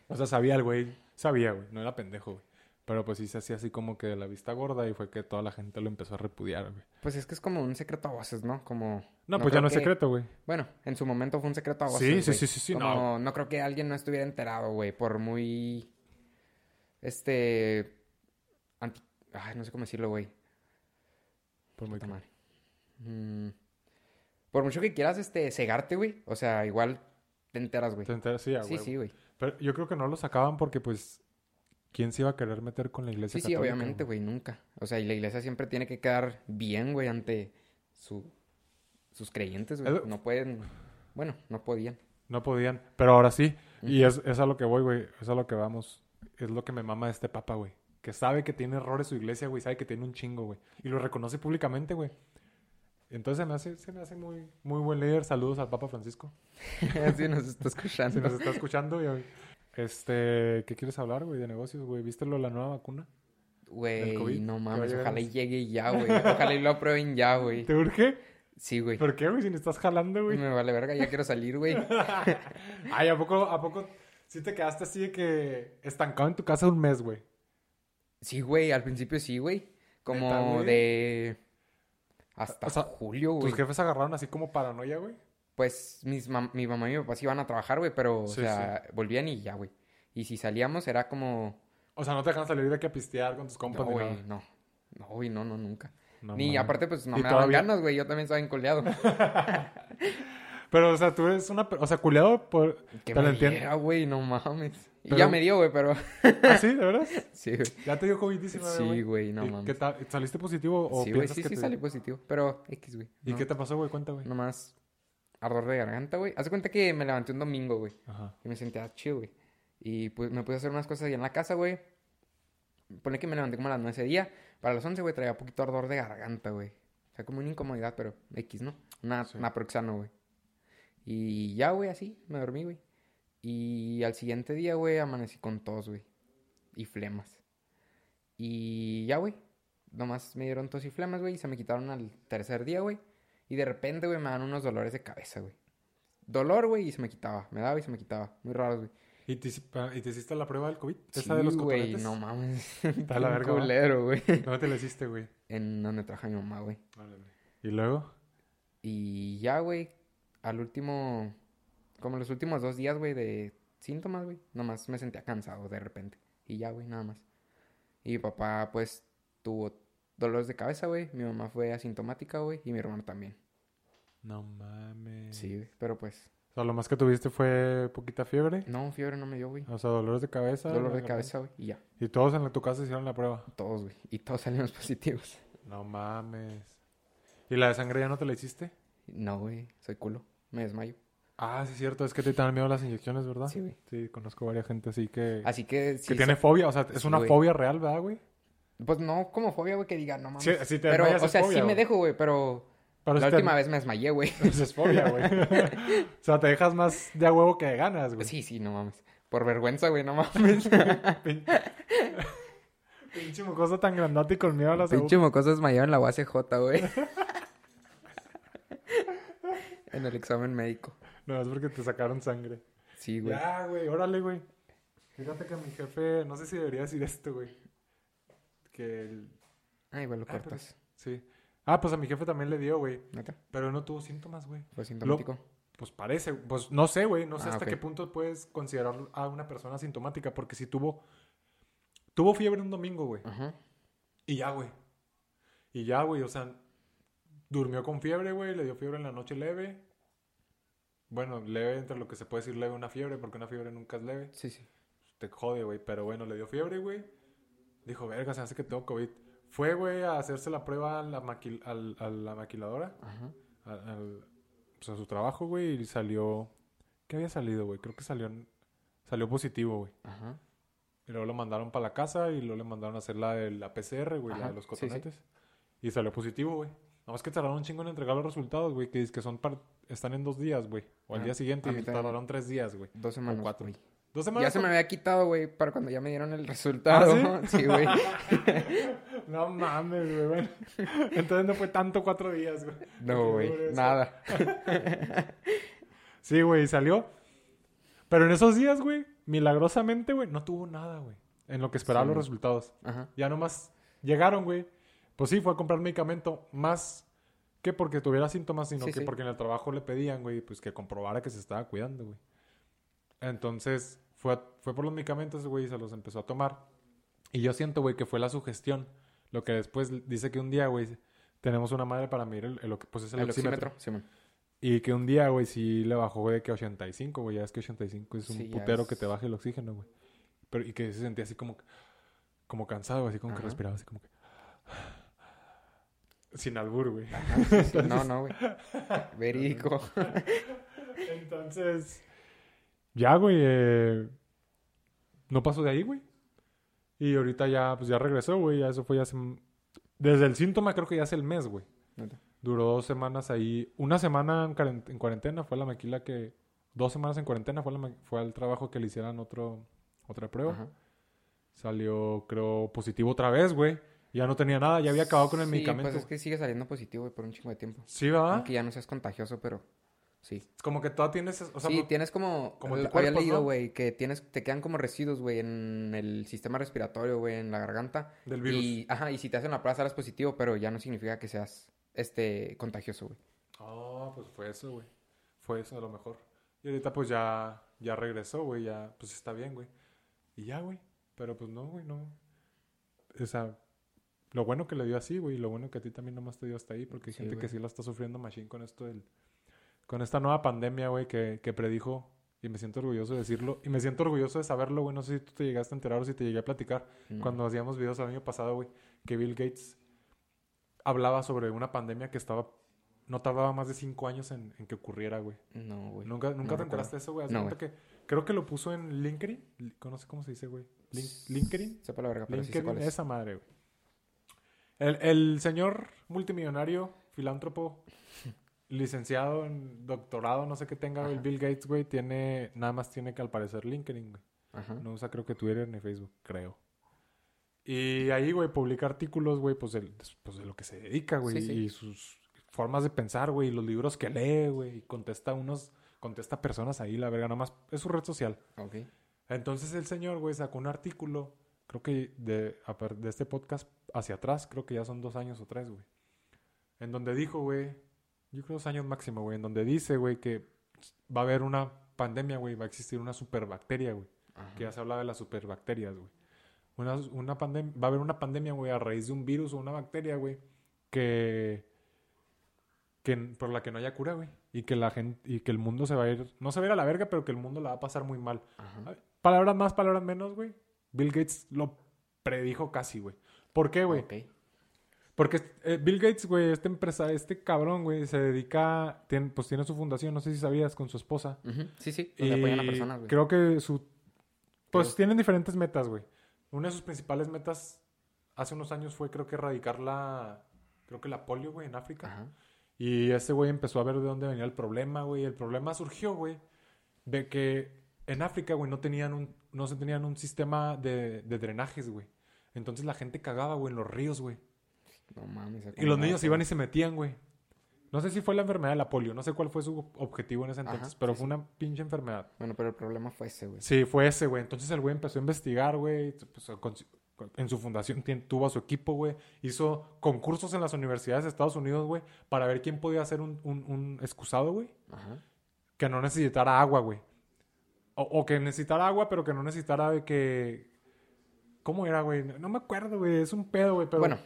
O sea, sabía el güey. Sabía, güey. No era pendejo, güey. Pero pues sí se hacía así como que de la vista gorda y fue que toda la gente lo empezó a repudiar, güey. Pues es que es como un secreto a voces, ¿no? Como... No, pues ya no es que- secreto, güey. Bueno, en su momento fue un secreto a voces, Sí, sí, sí, sí, sí, Como no. no creo que alguien no estuviera enterado, güey, por muy... Este... Anti... Ay, no sé cómo decirlo, güey. Por muy madre. Mm, Por mucho que quieras, este, cegarte, güey. O sea, igual te enteras, güey. ¿Te enteras? Sí, a Sí, sí, güey. Pero yo creo que no lo sacaban porque, pues, ¿quién se iba a querer meter con la iglesia Sí, sí, obviamente, güey, nunca. O sea, y la iglesia siempre tiene que quedar bien, güey, ante su... sus creyentes, güey. No pueden... Bueno, no podían. No podían, pero ahora sí. Y es, es a lo que voy, güey. Es a lo que vamos. Es lo que me mama de este papa, güey. Que sabe que tiene errores su iglesia, güey. Sabe que tiene un chingo, güey. Y lo reconoce públicamente, güey. Entonces se me hace, se me hace muy, muy buen líder. Saludos al Papa Francisco. sí, nos está escuchando. Si nos está escuchando. y- Este, ¿qué quieres hablar, güey, de negocios, güey? ¿Viste lo de la nueva vacuna? Güey, no mames, ojalá y llegue ya, güey. Ojalá y lo aprueben ya, güey. ¿Te urge? Sí, güey. ¿Por qué, güey? Si ni estás jalando, güey. Me vale verga, ya quiero salir, güey. Ay, ¿a poco, a poco sí te quedaste así de que estancado en tu casa un mes, güey? Sí, güey, al principio sí, güey. ¿Neta, Como de... Hasta O sea, julio, güey. ¿Tus jefes agarraron así como paranoia, güey? Pues mis mam- mi mamá y mi papá sí iban a trabajar, güey, pero, o Sí, sea, volvían y ya, güey. Y si salíamos era como... O sea, no te dejan salir de aquí a pistear con tus compas No, güey, no. No, güey, no, no, nunca. No Ni aparte, pues no me daban ganas, güey. Yo también estaba encoleado. Pero, o sea, tú eres una... O sea, culiado por... Que me diera, güey, no mames. Y Pero- ya me dio, güey, pero... ¿Ah, sí? ¿De verdad? sí, güey. ¿Ya te dio COVID-19, Sí, güey, no ¿Y mames. ¿Qué tal? ¿Saliste positivo o Sí, güey, sí, que sí te- salí positivo. Pero X, güey. ¿Y no. qué te pasó, güey? Cuenta, güey. Nomás ardor de garganta, güey. Haz cuenta que me levanté un domingo, güey. Ajá. Y me sentía chido, güey. Y pues me puse a hacer unas cosas ahí en la casa, güey. Pone que me levanté como a las 9 ese día. Para las 11, güey, traía poquito ardor de garganta, güey. O sea, como una incomodidad, pero X, ¿no? Una Sí. naproxano, güey. Y ya, güey, así, me dormí, güey. Y al siguiente día, güey, amanecí con tos, güey. Y flemas. Y ya, güey. Nomás me dieron tos y flemas, güey. Y se me quitaron al tercer día, güey. Y de repente, güey, me dan unos dolores de cabeza, güey. Dolor, güey, y se me quitaba. Me daba y se me quitaba. Muy raros, güey. ¿Y te, hici- pa- ¿Y te hiciste la prueba del COVID? Sí, ¿Esa de los güey, no mames. Está la verga, culero, güey. ¿Dónde te la hiciste, güey? En donde trabaja mi mamá, güey. Órale. ¿Y luego? Y ya, güey, al último, como los últimos dos días, güey, de síntomas, güey, nomás me sentía cansado de repente. Y ya, güey, nada más. Y mi papá, pues, tuvo dolores de cabeza, güey. Mi mamá fue asintomática, güey. Y mi hermano también. No mames. Sí, güey. Pero pues, O sea, lo más que tuviste fue poquita fiebre. no, fiebre no me dio, güey. O sea, dolores de cabeza. Dolor de cabeza, güey. Y ya. Y todos en tu casa hicieron la prueba. Todos, güey. Y todos salimos positivos. No mames. ¿Y la de sangre ya no te la hiciste? No, güey. Soy culo. Me desmayo. Ah, sí, es cierto. Es que te dan miedo las inyecciones, ¿verdad? Sí, güey. Sí, conozco varias gente así que... Así que que tiene fobia. O sea, es Sí, una güey. fobia real, ¿verdad, güey? Pues no como fobia, güey, que diga, no mames. Sí, sí te pero, o sea, fobia, sí me güey. dejo, güey, pero Pero la te- última vez me desmayé, güey. Eso es fobia, güey. o sea, te dejas más de a huevo que de ganas, güey. Sí, sí, no mames. Por vergüenza, güey, no mames. Pin- Pinche mocoso tan grandote y con miedo a las Pinche mocoso desmayado en la UACJ, güey. En el examen médico. No, es porque te sacaron sangre. Sí, güey. Ya, güey, órale, güey. Fíjate que mi jefe, no sé si debería decir esto, güey. Que el... Ay, güey, lo Ah, pero- cortas. Sí. Ah, pues a mi jefe también le dio, güey. ¿Neta? Pero no tuvo síntomas, güey. Fue sintomático. Pues parece. Pues no sé, güey. No sé Ah, hasta qué punto puedes considerar a una persona sintomática. Porque si tuvo... Tuvo fiebre un domingo, güey. Ajá. Y ya, güey. Y ya, güey. O sea, durmió con fiebre, güey. Le dio fiebre en la noche leve. Bueno, leve entre lo que se puede decir leve una fiebre. Porque una fiebre nunca es leve. Sí, sí. te jode, güey. Pero bueno, le dio fiebre, güey. Dijo, verga, se hace que tengo COVID. Fue, güey, a hacerse la prueba a la, maquil- al- a la maquiladora. Ajá. al- al- pues a su trabajo, güey. Y salió... ¿Qué había salido, güey? Creo que salió, salió positivo, güey. Ajá. Y luego lo mandaron para la casa y luego le mandaron a hacer la de la PCR, güey, la de los sí, sí. cotonetes. Y salió positivo, güey. Nada más que tardaron un chingo en entregar los resultados, güey. Que dice que son par- están en dos días, güey. O al Ah, día siguiente y tardaron tres días, güey. Dos semanas. cuatro. Dos semanas. Ya se me había quitado, güey, para cuando ya me dieron el resultado. ¿Ah, sí, güey. No mames, güey. Bueno. Entonces no fue tanto cuatro días, güey. No, güey. Nada. Sí, güey, salió. Pero en esos días, güey, milagrosamente, güey, no tuvo nada, güey. En lo que esperaba Sí. los resultados. Ajá. Ya nomás llegaron, güey. Pues sí, fue a comprar medicamento. Más que porque tuviera síntomas, sino Sí, que sí. porque en el trabajo le pedían, güey, pues que comprobara que se estaba cuidando, güey. Entonces, fue, a- fue por los medicamentos, güey, y se los empezó a tomar. Y yo siento, güey, que fue la sugestión. Lo que después dice que un día, güey, tenemos una madre para medir el, el- pues es el, El oxímetro. oxímetro. Simón. Y que un día, güey, sí le bajó de que 85, güey. Ya es que 85 es un Sí, putero es- que te baje el oxígeno, güey. Pero, y que se sentía así como, como cansado, así como que respiraba así como que... Sin albur, güey. No, no, güey. Verídico. Entonces, ya, güey, eh, no pasó de ahí, güey. Y ahorita ya, pues ya regresó, güey. Ya eso fue ya hace... Desde el síntoma creo que ya hace el mes, güey. Duró dos semanas ahí. Una semana en, cuaren- en cuarentena fue la maquila que... dos semanas en cuarentena, fue, la ma- fue al trabajo que le hicieran otro, otra prueba. Ajá. Salió, creo, positivo otra vez, güey. Ya no tenía nada, ya había acabado con el Sí, medicamento. pues es que sigue saliendo positivo, güey, por un chingo de tiempo. Sí, ¿verdad? Aunque ya no seas contagioso, pero sí. Como que todavía tienes... O sea, sí, no- tienes como... como l- anticuerpos, había leído, ¿no? güey, que tienes, te quedan como residuos, güey, en el sistema respiratorio, güey, en la garganta. del virus. Y, ajá, y si te hacen la prueba sales positivo, pero ya no significa que seas, este, contagioso, güey. Ah, pues fue eso, güey. Fue eso a lo mejor. Y ahorita pues ya, ya regresó, güey, ya, pues está bien, güey. Y ya, güey. Pero pues no, güey, no. O sea, lo bueno que le dio así, güey, y lo bueno que a ti también nomás te dio hasta ahí, porque hay Sí, gente que sí la está sufriendo machine con esto del... Con esta nueva pandemia, güey, que, que predijo, y me siento orgulloso de decirlo, y me siento orgulloso de saberlo, güey, no sé si tú te llegaste a enterar o si te llegué a platicar, No. cuando hacíamos videos el año pasado, güey, que Bill Gates hablaba sobre una pandemia que estaba... No tardaba más de cinco años en, en que ocurriera, güey. No, güey. ¿Nunca, nunca no te enteraste de eso, güey? No, que creo que lo puso en LinkedIn. Li- No sé cómo se dice, güey. Lin- LinkedIn. Sepa la verga, pero sí sé LinkedIn, cuál es. esa madre, güey. El, el señor multimillonario, filántropo, licenciado en doctorado, no sé qué tenga, el. Bill Gates, güey, tiene, nada más tiene que al parecer LinkedIn, güey. Ajá. No usa creo que Twitter ni Facebook, creo. Y ahí, güey, publica artículos, güey, pues, del- pues de lo que se dedica, güey. Sí, sí. Y sus formas de pensar, güey. Y los libros que lee, güey. Y contesta unos, contesta personas ahí, la verga. Nomás es su red social. Ok. Entonces el señor, güey, sacó un artículo, creo que de, de este podcast hacia atrás, creo que ya son dos años o tres, güey. En donde dijo, güey, yo creo dos años máximo, güey, en donde dice, güey, que va a haber una pandemia, güey, va a existir una superbacteria, güey. Que ya se hablaba de las superbacterias, güey. Una, una pandemia, va a haber una pandemia, güey, a raíz de un virus o una bacteria, güey, que, que por la que no haya cura, güey. Y que la gente, y que el mundo se va a ir, no se va a ir a la verga, pero que el mundo la va a pasar muy mal. Ajá. Palabras más, palabras menos, güey. Bill Gates lo predijo casi, güey. ¿Por qué, güey? Porque eh, Bill Gates, güey, este empresa, este cabrón, güey, se dedica, tiene- pues tiene su fundación, no sé si sabías, con su esposa. Sí, sí. Donde apoyan a Y personas, güey. Creo que su... Pues tienen diferentes metas, güey. Una de sus principales metas hace unos años fue, creo que, erradicar la... Creo que la polio, güey, en África. Ajá. Y ese güey empezó a ver de dónde venía el problema, güey. El problema surgió, güey, de que en África, güey, no tenían un, no se tenían un sistema de, de drenajes, güey. Entonces la gente cagaba, güey, en los ríos, güey. No mames. Y los niños iban y se metían, güey. No sé si fue la enfermedad de la polio, no sé cuál fue su objetivo en ese Ajá, entonces, pero sí, fue una pinche enfermedad. Bueno, pero el problema fue ese, güey. Sí, fue ese, güey. Entonces el güey empezó a investigar, güey. pues, en su fundación tuvo a su equipo, güey. Hizo concursos en las universidades de Estados Unidos, güey, para ver quién podía hacer un, un, un excusado, güey. Ajá. Que no necesitara agua, güey. O, o que necesitara agua, pero que no necesitara de que... ¿Cómo era, güey? No me acuerdo, güey. Es un pedo, güey. Pero... Bueno,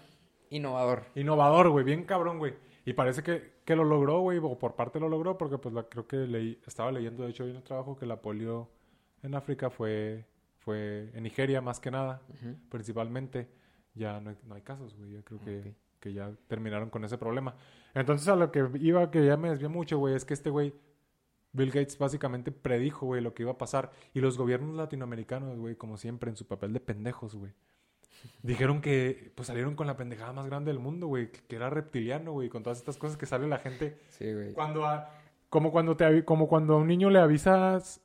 innovador. Innovador, güey. Bien cabrón, güey. Y parece que, que lo logró, güey. O por parte lo logró, porque pues la, creo que leí... Estaba leyendo, de hecho, hoy en el trabajo que la polio en África fue... Fue en Nigeria, más que nada. Principalmente. Ya no hay, no hay casos, güey. Yo creo que... Que ya terminaron con ese problema. Entonces, a lo que iba, que ya me desvió mucho, güey, es que este güey, Bill Gates, básicamente predijo, güey, lo que iba a pasar. Y los gobiernos latinoamericanos, güey, como siempre, en su papel de pendejos, güey, dijeron que, pues salieron con la pendejada más grande del mundo, güey, que, era reptiliano, güey, con todas estas cosas que sale la gente. Sí, güey. Cuando a- como cuando te como cuando a un niño le avisas,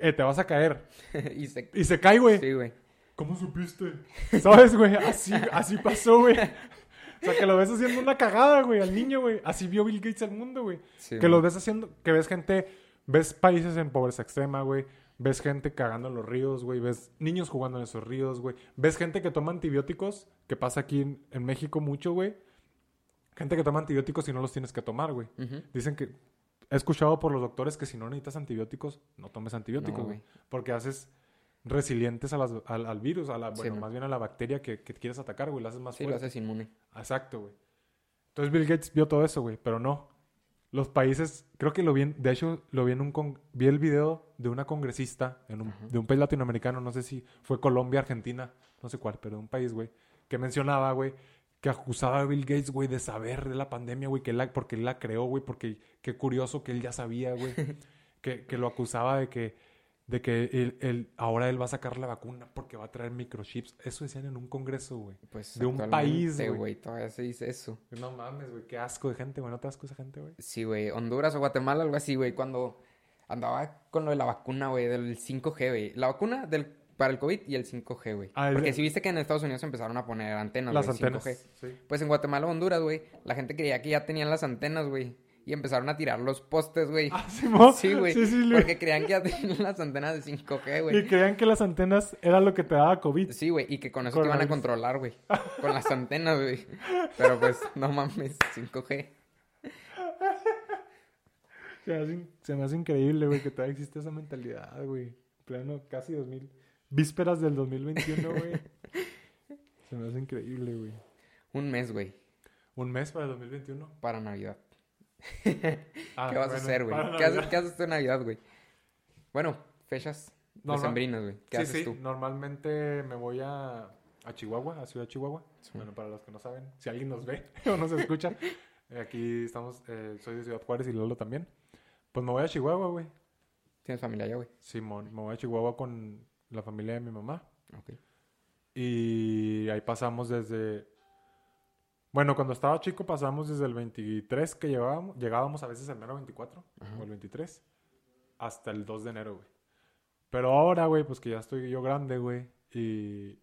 eh, te vas a caer. y se... Y se cae, güey. Sí, güey. ¿Cómo supiste? ¿Sabes, güey? Así, así pasó, güey. O sea, que lo ves haciendo una cagada, güey, al niño, güey. Así vio Bill Gates al mundo, güey. Sí, que lo ves haciendo, que ves gente, ves países en pobreza extrema, güey. Ves gente cagando en los ríos, güey. Ves niños jugando en esos ríos, güey. Ves gente que toma antibióticos, que pasa aquí en, en México mucho, güey. Gente que toma antibióticos y no los tienes que tomar, güey. Dicen que he escuchado por los doctores que si no necesitas antibióticos, no tomes antibióticos, No, güey. porque haces resilientes a las- al, al virus, a la, bueno, más bien a la bacteria que, que quieres atacar, güey. La haces más Sí, lo fuerte. haces inmune. Exacto, güey. Entonces Bill Gates vio todo eso, güey, pero no. Los países, creo que lo vi, en- de hecho, lo vi en un, con- vi el video de una congresista en un- Ajá. de un país latinoamericano, no sé si fue Colombia, Argentina, no sé cuál, pero de un país, güey, que mencionaba, güey, que acusaba a Bill Gates, güey, de saber de la pandemia, güey, que la- porque él la creó, güey, porque qué curioso que él ya sabía, güey, que, que lo acusaba de que, de que él, él- ahora él va a sacar la vacuna porque va a traer microchips. Eso decían en un congreso, güey. Pues De un país, güey. Todavía se dice eso. No mames, güey, qué asco de gente, güey, no te asco esa gente, güey. Sí, güey. Honduras o Guatemala, algo así, güey. Cuando Andaba con lo de la vacuna, güey, del 5G, güey. La vacuna del, para el COVID y el 5G, güey. Ah, Porque si viste que en Estados Unidos empezaron a poner antenas, Las güey, antenas. 5G. Sí. Pues en Guatemala o Honduras, güey, la gente creía que ya tenían las antenas, güey. Y empezaron a tirar los postes, güey. Ah, ¿sí? Sí, güey. Sí, sí, porque creían que ya tenían las antenas de 5G, Y güey. creían que las antenas era lo que te daba COVID. Sí, güey. Y que con eso te iban a controlar, güey. Con las antenas, güey. Pero pues, no mames, 5G. Se me hace, in- se me hace increíble, güey, que todavía existe esa mentalidad, güey. Plano, casi 2000. Vísperas del 2021, güey. Se me hace increíble, güey. Un mes, güey. ¿Un mes para el 2021? Para Navidad. Ah, ¿Qué vas a hacer, güey? ¿Qué, haces- qué haces tú en Navidad, güey? Bueno, fechas decembrinas, güey. ¿Qué sí, haces sí, tú? normalmente me voy a, a Chihuahua, a Ciudad Chihuahua. Sí. Bueno, para los que no saben, si alguien nos ve o nos escucha, eh, aquí estamos, eh, soy de Ciudad Juárez y Lolo también. Pues me voy a Chihuahua, güey. ¿Tienes familia allá, güey? Simón, me voy a Chihuahua con la familia de mi mamá. Ok. Y ahí pasamos desde... Bueno, cuando estaba chico pasamos desde el 23 que llegábamos, llegábamos a veces el mero 24 Ajá. o el 23 hasta el 2 de enero, güey. Pero ahora, güey, pues que ya estoy yo grande, güey, y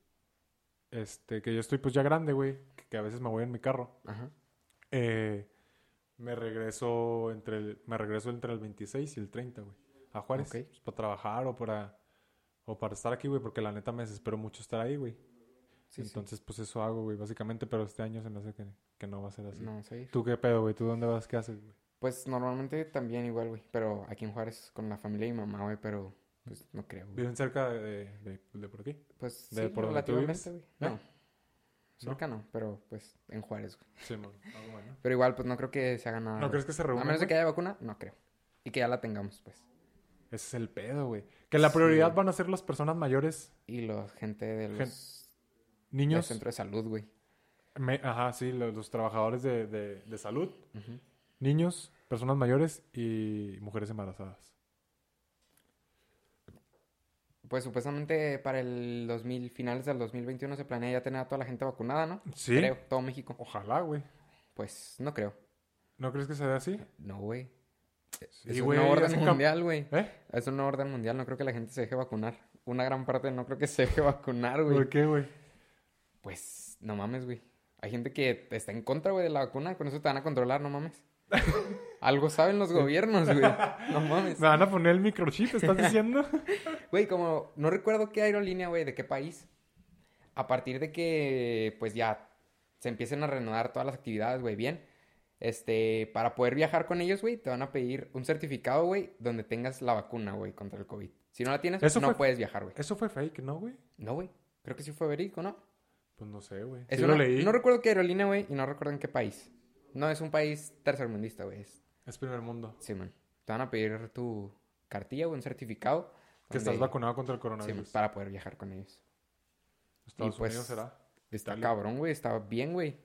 este, que yo estoy pues ya grande, güey, que, que a veces me voy en mi carro, Ajá. eh, me regreso entre el, me regreso entre el 26 y el 30, güey, a Juárez, Ok. pues, para trabajar o para o para estar aquí, güey, porque la neta me desespero mucho estar ahí, güey. Sí, sí. Entonces, pues eso hago, güey, básicamente, pero este año se me hace que, que no va a ser así. No sé. ¿Tú qué pedo, güey? ¿Tú dónde vas? ¿Qué haces, güey? Pues normalmente también igual, güey. Pero aquí en Juárez con la familia mi mamá, güey. Pero pues no creo, güey. ¿Viven cerca de, de, de por aquí? Pues ¿De sí, por relativamente, güey. ¿Eh? No. Cerca no, pero pues en Juárez, güey. Sí. Algo bueno. Pero igual, pues no creo que se haga nada. ¿No crees que se A reúnan? menos de que haya vacuna, no creo. Y que ya la tengamos, pues. Ese es el pedo, güey. Que la Sí. prioridad van a ser las personas mayores, Y la gente de los Gen- niños. centro de salud, güey. me- ajá, sí, los, los trabajadores de, de, de salud, niños, personas mayores y mujeres embarazadas. Pues supuestamente para el 2000, finales del 2021 se planea ya tener a toda la gente vacunada, ¿no? Sí. Creo, todo México. Ojalá, güey. Pues no creo. ¿No crees que se dé así? No, güey. Sí, es güey, una orden mundial, güey. ¿Eh? Es una orden mundial. No creo que la gente se deje vacunar. Una gran parte no creo que se deje vacunar, güey. ¿Por qué, güey? Pues no mames, güey. Hay gente que está en contra, güey, de la vacuna. Con eso te van a controlar, no mames. Algo saben los gobiernos, güey. No mames. Me van a poner el microchip, ¿estás diciendo? Güey, como no recuerdo qué aerolínea, güey, de qué país. A partir de que, pues ya se empiecen a reanudar todas las actividades, güey, bien. Este, para poder viajar con ellos, güey, te van a pedir un certificado, güey, donde tengas la vacuna, güey, contra el COVID. Si no la tienes, Eso no fue- puedes viajar, güey. Eso fue fake, ¿no, güey? No, güey. Creo que sí fue verídico, ¿no? Pues no sé, güey. Sí una- lo leí. No recuerdo qué aerolínea, güey, y no recuerdo en qué país. No, es un país tercermundista, güey. Es, Es primer mundo. sí, man. Te van a pedir tu cartilla o un certificado. Que estás vacunado contra el sí, coronavirus. para poder viajar con ellos. Estados y pues- Unidos será. Está Italia. cabrón, güey. Está bien, güey.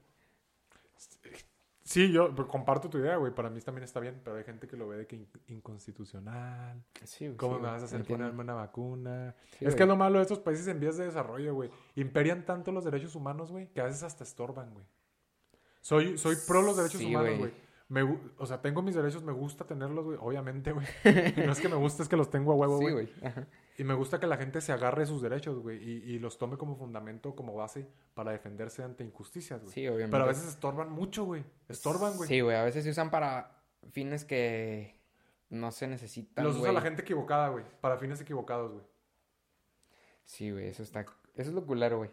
Sí, yo pues, comparto tu idea, güey. Para mí también está bien, pero hay gente que lo ve de que in- inconstitucional. Sí, güey. ¿Cómo sí, me güey, vas a hacer entiendo. ponerme una vacuna? Sí, es güey. que es lo malo de estos países en vías de desarrollo, güey. Imperian tanto los derechos humanos, güey, que a veces hasta estorban, güey. Soy, soy pro los derechos Sí, humanos, güey. güey. Me o sea, tengo mis derechos, me gusta tenerlos, güey. Obviamente, güey. No es que me guste, es que los tengo a huevo, Sí, güey. Y me gusta que la gente se agarre sus derechos, güey. Y, y los tome como fundamento, como base para defenderse ante injusticias, güey. Sí, obviamente. Pero a veces estorban mucho, güey. Estorban, güey. Sí, güey. A veces se usan para fines que no se necesitan, Los usa güey. la gente equivocada, güey. Para fines equivocados, güey. Sí, güey. Eso está... Eso es lo culero, güey.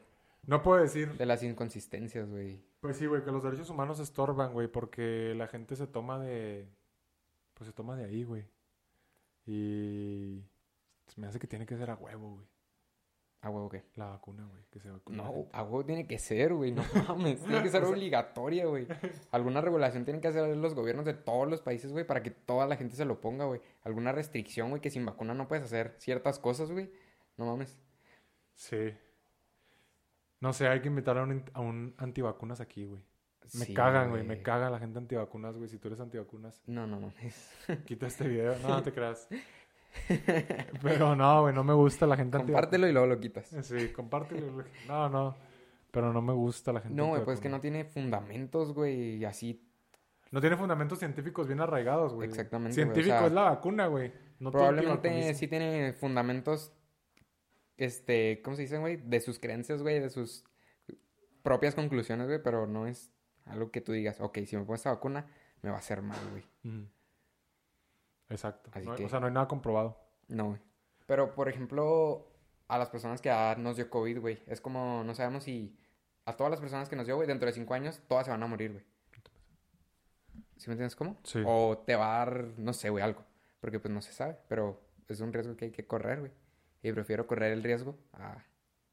No puedo decir. De las inconsistencias, güey. Pues sí, güey, que los derechos humanos estorban, güey, porque la gente se toma de. Pues se toma de ahí, güey. Y. Me hace que tiene que ser a huevo, güey. ¿A huevo qué? La vacuna, güey. Que se No, a huevo tiene que ser, güey. No mames. Tiene que ser O sea- obligatoria, güey. Alguna regulación tienen que hacer los gobiernos de todos los países, güey, para que toda la gente se lo ponga, güey. Alguna restricción, güey, que sin vacuna no puedes hacer ciertas cosas, güey. No mames. Sí. No sé, hay que invitar a un, a un antivacunas aquí, güey. Me Sí, cagan, güey. Me caga la gente antivacunas, güey. Si tú eres antivacunas, No, no mames. quita este video. No, no te creas. Pero no, güey, no me gusta la gente. Compártelo y luego lo quitas. Sí, compártelo. No, no. Pero no me gusta la gente No, güey, pues que antivacuna. no tiene fundamentos, güey, y así. No tiene fundamentos científicos bien arraigados, güey. Exactamente, güey, o Científico sea- es la vacuna, güey. No Probablemente sí tiene fundamentos, este, ¿cómo se dicen, güey? De sus creencias, güey, de sus propias conclusiones, güey, pero no es algo que tú digas, ok, si me pongo esta vacuna, me va a hacer mal, güey. Ujú. Exacto. Así No que- O sea, no hay nada comprobado. No, güey. Pero, por ejemplo, a las personas que ya nos dio COVID, güey, es como, no sabemos si a todas las personas que nos dio, güey, dentro de cinco años, todas se van a morir, güey. ¿Sí me entiendes cómo? Sí. O te va a dar, no sé, güey, algo. Porque pues no se sabe, pero es un riesgo que hay que correr, güey. Y prefiero correr el riesgo a...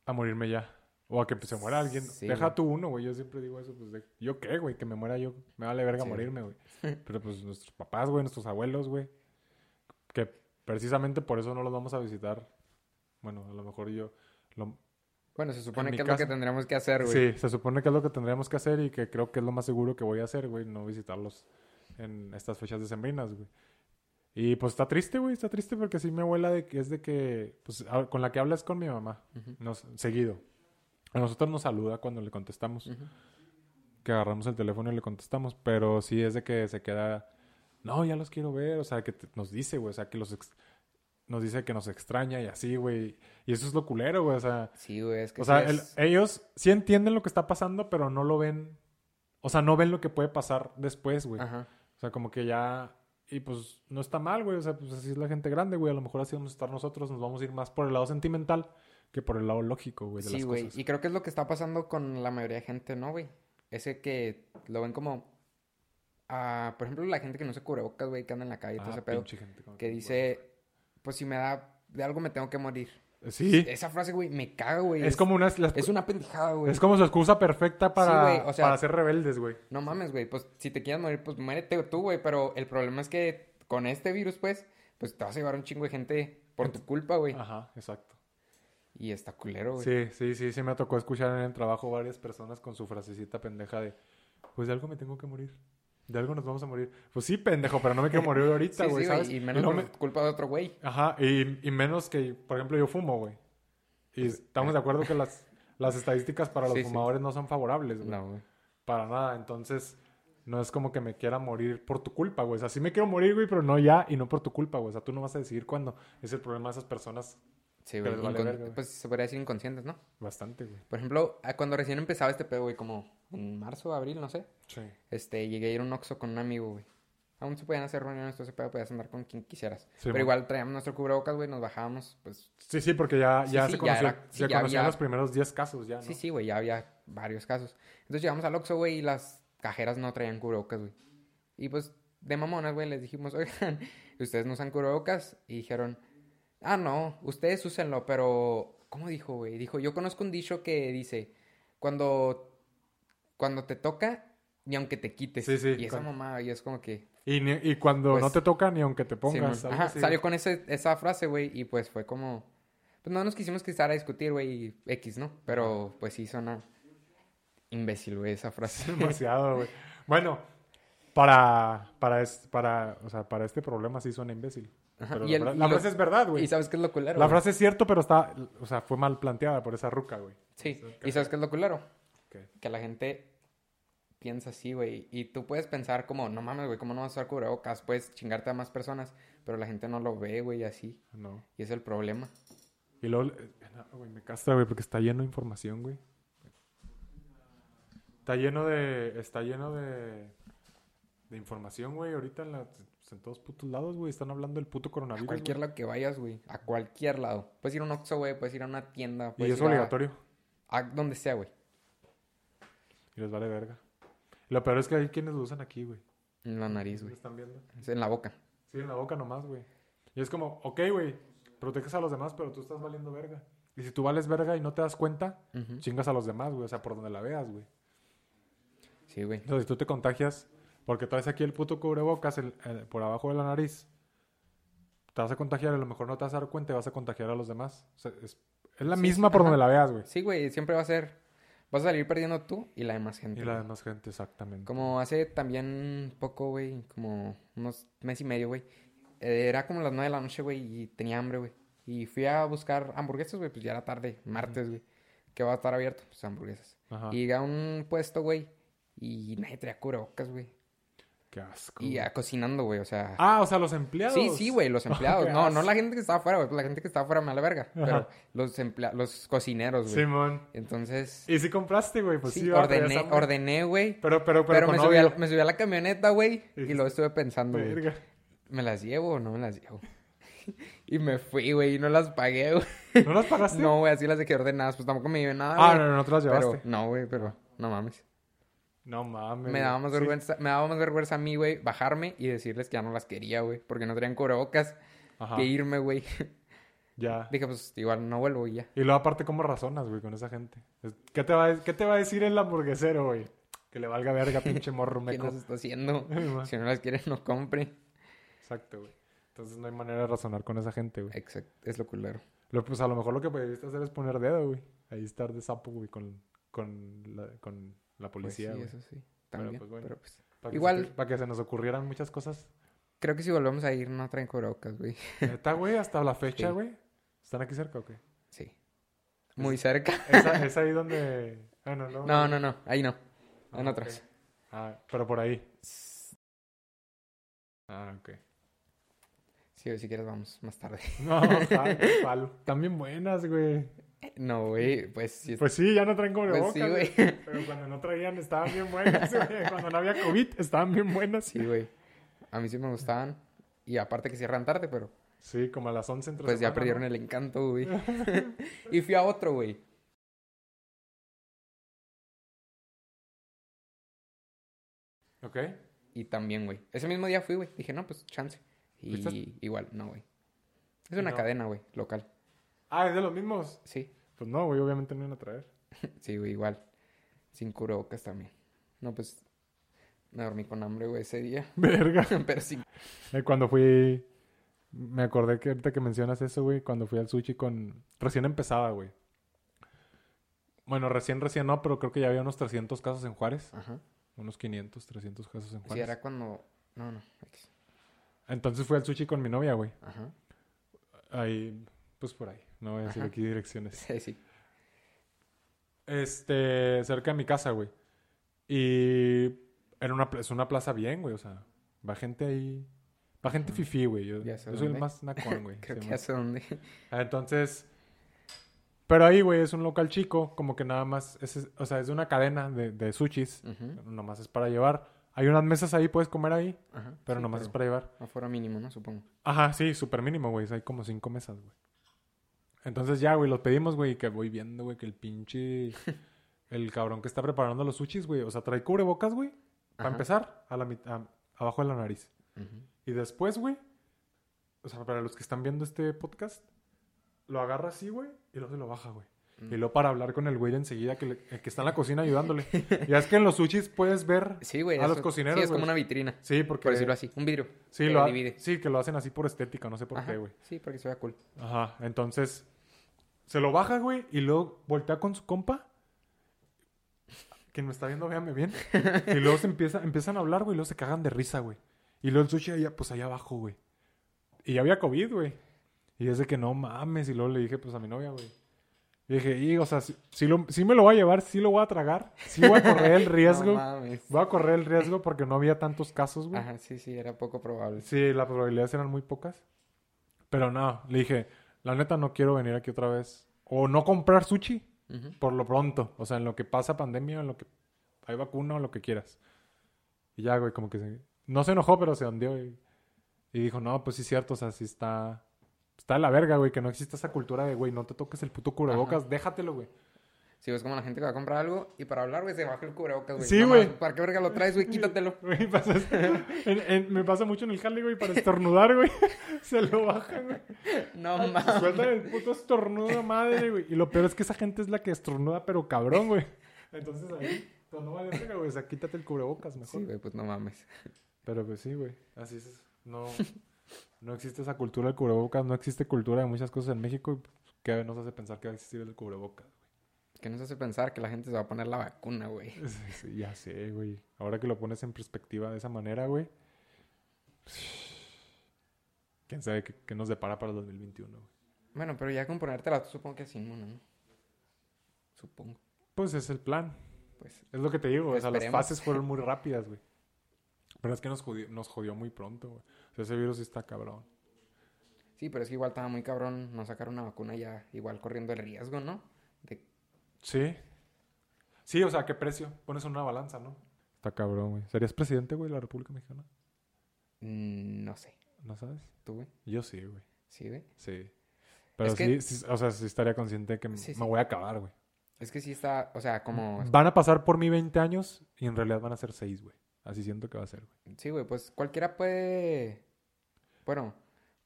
A morirme ya. O a que pues, se muera alguien. Sí, Deja güey. tú uno, güey. Yo siempre digo eso. Pues, de- ¿Yo qué, güey? Que me muera yo. Me vale verga Sí, morirme, güey. Pero pues nuestros papás, güey. Nuestros abuelos, güey. Que precisamente por eso no los vamos a visitar. Bueno, a lo mejor yo... Lo... Bueno, se supone que es lo que tendríamos que hacer, güey. Sí, se supone que es lo que tendríamos que hacer y que creo que es lo más seguro que voy a hacer, güey. No visitarlos en estas fechas decembrinas, güey. Y pues está triste, güey. Está triste porque sí mi abuela de que es de que... Pues a- con la que hablas con mi mamá. Ujú, Nos, seguido. A nosotros nos saluda cuando le contestamos. ujú. Que agarramos el teléfono y le contestamos. Pero sí es de que se queda. No, ya los quiero ver. O sea, que te- nos dice, güey. O sea, que los. ex- Nos dice que nos extraña y así, güey. Y eso es lo culero, güey. O sea, Sí, güey, es que o sea el- ellos sí entienden lo que está pasando, pero no lo ven. O sea, no ven lo que puede pasar después, güey. Ajá. O sea, como que ya. Y pues no está mal, güey. O sea, pues así es la gente grande, güey. A lo mejor así vamos a estar nosotros. Nos vamos a ir más por el lado sentimental que por el lado lógico, güey, de Sí, güey. Y creo que es lo que está pasando con la mayoría de gente, ¿no, güey? Ese que lo ven como... por ejemplo, la gente que no se cubre bocas, güey, que anda en la calle y todo Ah, ese pedo. gente Que dice, pues si me da... De algo me tengo que morir. Sí. Esa frase, güey, me caga, güey. Es como una... las- Es una pendejada, güey. Es como su excusa perfecta para, güey, o sea- para ser rebeldes, güey. No mames, güey. Pues si te quieres morir, pues muérete tú, güey. Pero el problema es que con este virus, pues, pues te vas a llevar un chingo de gente por tu culpa, güey. Ajá, exacto. Y está culero, güey. Sí, sí, sí, sí me tocó escuchar en el trabajo varias personas con su frasecita pendeja de, pues de algo me tengo que morir. De algo nos vamos a morir. Pues sí, pendejo, pero no me quiero morir ahorita, güey, sí, ¿sabes? Y menos no por me- culpa de otro güey. Ajá, y, y menos que, por ejemplo, yo fumo, güey. Y estamos de acuerdo que las, las estadísticas para los sí. fumadores no son favorables, güey. No, güey. Para nada, entonces no es como que me quiera morir por tu culpa, güey. O sea, sí me quiero morir, güey, pero no ya y no por tu culpa, güey. O sea, tú no vas a decidir cuándo. Es el problema de esas personas Sí, güey. vale verga, güey. pues se podría decir inconscientes, ¿no? bastante, güey. Por ejemplo, cuando recién empezaba este pedo, güey, como en marzo, abril, no sé. Sí. Este, llegué a ir a un Oxxo con un amigo, güey. Aún se podían hacer reuniones, todo ese pedo, podías andar con quien quisieras. Sí, Pero mon. igual traíamos nuestro cubrebocas, güey, nos bajábamos, pues... Sí, sí, porque ya, Sí, ya sí, se ya conoció, era- sí, se ya conocían había- los primeros 10 casos ya, ¿no? Sí, sí, güey, ya había varios casos. Entonces llegamos al Oxxo, güey, y las cajeras no traían cubrebocas, güey. Y pues, de mamonas, güey, les dijimos, oigan, ¿ustedes no usan cubrebocas? Y dijeron, ah, no, ustedes úsenlo, pero... ¿Cómo dijo, güey? Dijo, yo conozco un dicho que dice, cuando... Cuando te toca, ni aunque te quites. Sí, sí, Y esa cuando- mamá, y es como que... Y, ni- y cuando Pues, no te toca ni aunque te pongas. Ajá, así. salió con ese, esa frase, güey, y pues fue como... Pues no nos quisimos quitar a discutir, güey, X, ¿no? Pero pues sí suena imbécil, güey, esa frase. Demasiado, güey. Bueno, para, para, es- para, o sea, para este problema sí suena imbécil. Pero y la, el- fra- y la lo- frase es verdad, güey. ¿Y sabes qué es lo culero? La güey? frase es cierto, pero está, o sea, fue mal planteada por esa ruca, güey. Sí, ¿y sabes qué es lo culero? ¿Qué? Que la gente piensa así, güey, y tú puedes pensar como, no mames, güey, ¿cómo no vas a usar cubrebocas? Puedes chingarte a más personas, pero la gente no lo ve, güey, así, No. y es el problema. Y luego, eh, güey, me castra, güey, porque está lleno de información, güey. Está lleno de, está lleno de, de información, güey. Ahorita en, la- pues, en todos putos lados, güey, están hablando del puto A coronavirus. cualquier güey. lado que vayas, güey, a cualquier lado. Puedes ir a un Oxxo, güey, puedes ir a una tienda, Y es ir a- obligatorio. a donde sea, güey, Y les vale verga. Lo peor es que hay quienes lo usan aquí, güey. en la nariz, ¿Me güey, están viendo? Es en la boca. Sí, en la boca nomás, güey. Y es como, ok, güey, proteges a los demás, pero tú estás valiendo verga. Y si tú vales verga y no te das cuenta, chingas a los demás, güey. O sea, por donde la veas, güey. Sí, güey. Entonces, si tú te contagias, porque traes aquí el puto cubrebocas el- el- por abajo de la nariz, te vas a contagiar, a lo mejor no te vas a dar cuenta y vas a contagiar a los demás. O sea, es, es la Sí, misma sí, por ajá. donde la veas, güey. Sí, güey, siempre va a ser. Vas a salir perdiendo tú y la demás gente. Y la güey. demás gente, exactamente. Como hace también poco, güey, como unos mes y medio, güey. eh, era como las nueve de la noche, güey, y tenía hambre, güey. Y fui a buscar hamburguesas, güey, pues ya era tarde, martes, güey. Que va a estar abierto, pues hamburguesas. Ajá. Y llegué a un puesto, güey, y nadie traía cubrebocas, güey. Qué asco. Y ya cocinando, güey, o sea... Ah, o sea, los empleados. Sí, sí, güey, los empleados. no, no la gente que estaba afuera, güey. La gente que estaba afuera me da la verga. Pero los empleados, los cocineros, güey. Simón. Entonces, ¿Y si compraste, güey? Pues sí, sí, ordené, ordené, güey. Pero, pero, pero, Pero, me, subí a, me subí a la camioneta, güey. Y Dijiste, luego estuve pensando, güey. ¿Me las llevo o no me las llevo? y me fui, güey, y no las pagué, güey. ¿No las pagaste? No, güey, así las dejé ordenadas. Pues tampoco me llevé nada, Ah, no, no, no te las llevaste. Pero, no, güey, pero no mames. No mames. Me daba más Sí. vergüenza, me daba más vergüenza a mí, güey, bajarme y decirles que ya no las quería, güey. Porque no traían cubrebocas. Ajá. Que irme, güey. Ya. Dije, pues igual no vuelvo y ya. Y luego aparte, ¿cómo razonas, güey, con esa gente? ¿Qué te va a, qué te va a decir el hamburguesero, güey? Que le valga verga, pinche morro ¿Qué meco. nos está haciendo? Si no las quieren, no compre. Exacto, güey. Entonces no hay manera de razonar con esa gente, güey. Exacto, es lo culero. Lo- Pues a lo mejor lo que pudiste hacer es poner dedo, güey. Ahí estar de sapo, güey, con, con, la, con la Pues policía, sí, güey. eso sí. También. pues, bueno. Pero pues. Para Igual- Para que se nos ocurrieran muchas cosas. Creo que si volvemos a ir, no traen cubrebocas, güey. Neta, güey, hasta la fecha, Sí. güey. ¿Están aquí cerca o qué? Sí. Muy cerca. Es ahí donde... Ah, no, no. No, no, no. Ahí no. Ah, En otras. Ah, pero por ahí. Ah, ok. Sí, si quieres vamos más tarde. No. Están bien buenas, güey. No, güey, pues sí. Pues sí, ya no traen cubrebocas, sí, güey. Pero cuando no traían estaban bien buenas, güey. Cuando no había COVID estaban bien buenas. Sí, güey. A mí sí me gustaban. Y aparte que cierran tarde, pero Sí, como a las 11 entre pues ya perdieron ¿no? el encanto, güey. y fui a otro, güey. Ok. Y también, güey. Ese mismo día fui, güey. Dije, no, pues chance. Y ¿Fuiste? igual, no, güey. Es una No. cadena, güey, local. Ah, ¿es de los mismos? Sí, Pues no, güey, obviamente no iban a traer. sí, güey, igual. Sin cubrebocas también. No, pues me dormí con hambre, güey, ese día. Verga. Pero sí. Eh, Cuando fui... Me acordé que ahorita que mencionas eso, güey, cuando fui al sushi con... Recién empezaba, güey. Bueno, recién, recién no, pero creo que ya había unos 300 casos en Juárez. Ajá. Unos 500, 300 casos en Sí, Juárez. era cuando... No, no. Entonces fui al sushi con mi novia, güey. Ajá. Ahí, pues por ahí. No voy a decir Ajá. aquí direcciones. Sí, sí. Este, cerca de mi casa, güey. Y era una, es una plaza bien, güey. O sea, va gente ahí. Va gente Ajá. fifí, güey. Yo, yo soy el más nacón, güey. Creo que ya sé dónde. Ah, Entonces, pero ahí, güey, es un local chico. Como que nada más, es, o sea, es de una cadena de, de sushis. Ujú. Nomás es para llevar. Hay unas mesas ahí, puedes comer ahí. Ajá. Pero sí, nomás es para llevar. Afuera mínimo, ¿no? Supongo. Ajá, sí, súper mínimo, güey. Hay como cinco mesas, güey. Entonces ya, güey, los pedimos, güey, y que voy viendo, güey, que el pinche... el cabrón que está preparando los sushis, güey. O sea, trae cubrebocas, güey. Para empezar, a la mit- a- abajo de la nariz. Y después, güey, o sea, para los que están viendo este podcast, lo agarra así, güey, y luego se lo baja, güey. Mm. Y luego para hablar con el güey enseguida que, le- el que está en la cocina ayudándole. ya es que en los sushis puedes ver... Sí, güey. A los cocineros, Sí, es güey. como una vitrina. Sí, porque... Por decirlo así. Un vidrio. Sí, que lo ha- divide. sí, que lo hacen así por estética, no sé por Ajá. qué, güey. Sí, porque se vea cool. Ajá, entonces se lo baja, güey, y luego voltea con su compa. Quien me está viendo, véame bien. Y luego se empieza, empiezan a hablar, güey, y luego se cagan de risa, güey. Y luego el sushi allá, pues allá abajo, güey. Y ya había COVID, güey. Y es de que no mames. Y luego le dije, pues a mi novia, güey. Y dije, y, o sea, si, lo, sí me lo voy a llevar, sí lo voy a tragar. Sí voy a correr el riesgo. No mames. voy a correr el riesgo porque no había tantos casos, güey. Ajá, sí, sí, era poco probable. Sí, las probabilidades eran muy pocas. Pero no, le dije, la neta no quiero venir aquí otra vez. O no comprar sushi por lo pronto. O sea, en lo que pasa pandemia, en lo que hay vacuna o lo que quieras. Y ya, güey, como que se... No se enojó, pero se hundió. Y, y dijo, no, pues sí es cierto. O sea, sí está... Está la verga, güey, que no existe esa cultura de, güey, no te toques el puto cubrebocas, déjatelo, güey. Sí, es como la gente que va a comprar algo y para hablar, güey, se baja el cubrebocas, güey. Sí, güey. ¿Para qué verga lo traes, güey? Quítatelo. Güey, me pasa mucho en el jale, güey, para estornudar, güey. Se lo bajan, güey. No Se mames. Sueltan el puto estornudo madre, güey. Y lo peor es que esa gente es la que estornuda, pero cabrón, güey. Entonces ahí, pues no vale verga, güey. O sea, quítate el cubrebocas mejor. Sí, güey, pues no mames. Pero pues sí, güey. Así es. No, no existe esa cultura del cubrebocas. No existe cultura de muchas cosas en México. ¿Qué nos hace pensar que va a existir el cubrebocas? Que nos hace pensar que la gente se va a poner la vacuna, güey. Sí, sí, ya sé, güey. Ahora que lo pones en perspectiva de esa manera, güey. ¿Quién sabe qué, qué nos depara para el 2021, güey? Bueno, pero ya con ponértela, tú supongo que sí, no, ¿no? Supongo. Pues es el plan. Pues Es lo que te digo. O sea, las fases fueron muy rápidas, güey. Pero es que nos jodió, nos jodió muy pronto, güey. Sea, ese virus sí está cabrón. Sí, pero es que igual estaba muy cabrón no sacar una vacuna ya, igual corriendo el riesgo, ¿no? De... Sí. Sí, o sea, ¿qué precio? Pones en una balanza, ¿no? Está cabrón, güey. ¿Serías presidente, güey, de la República Mexicana? Mm, no sé. ¿No sabes? ¿Tú, güey? Yo sí, güey. Sí, güey. Sí. Pero Es sí, que- sí, o sea, sí estaría consciente de que Sí, me sí. voy a acabar, güey. Es que sí está, o sea, como... Van a pasar por mí 20 años y en realidad van a ser 6, güey. Así siento que va a ser, güey. Sí, güey, pues cualquiera puede... Bueno,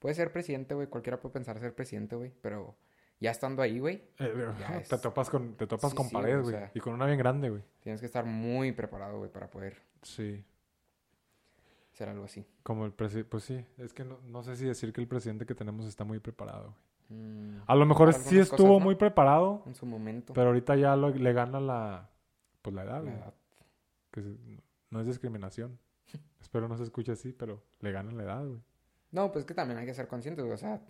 puede ser presidente, güey. Cualquiera puede pensar ser presidente, güey. Pero ya estando ahí, güey, Eh, es- Te topas con, te topas Sí, con sí, pared, o güey. sea. Y con una bien grande, güey. tienes que estar muy preparado, güey, para poder Sí. hacer algo así. Como el presidente. Pues sí, es que no, no sé si decir que el presidente que tenemos está muy preparado, güey. Mm, A lo mejor sí estuvo cosas, ¿no? muy preparado, en su momento. pero ahorita ya lo- le gana la. Pues la edad, la edad. Que no es discriminación. Espero no se escuche así, pero le gana la edad, güey. No, pues que también hay que ser conscientes. O sea,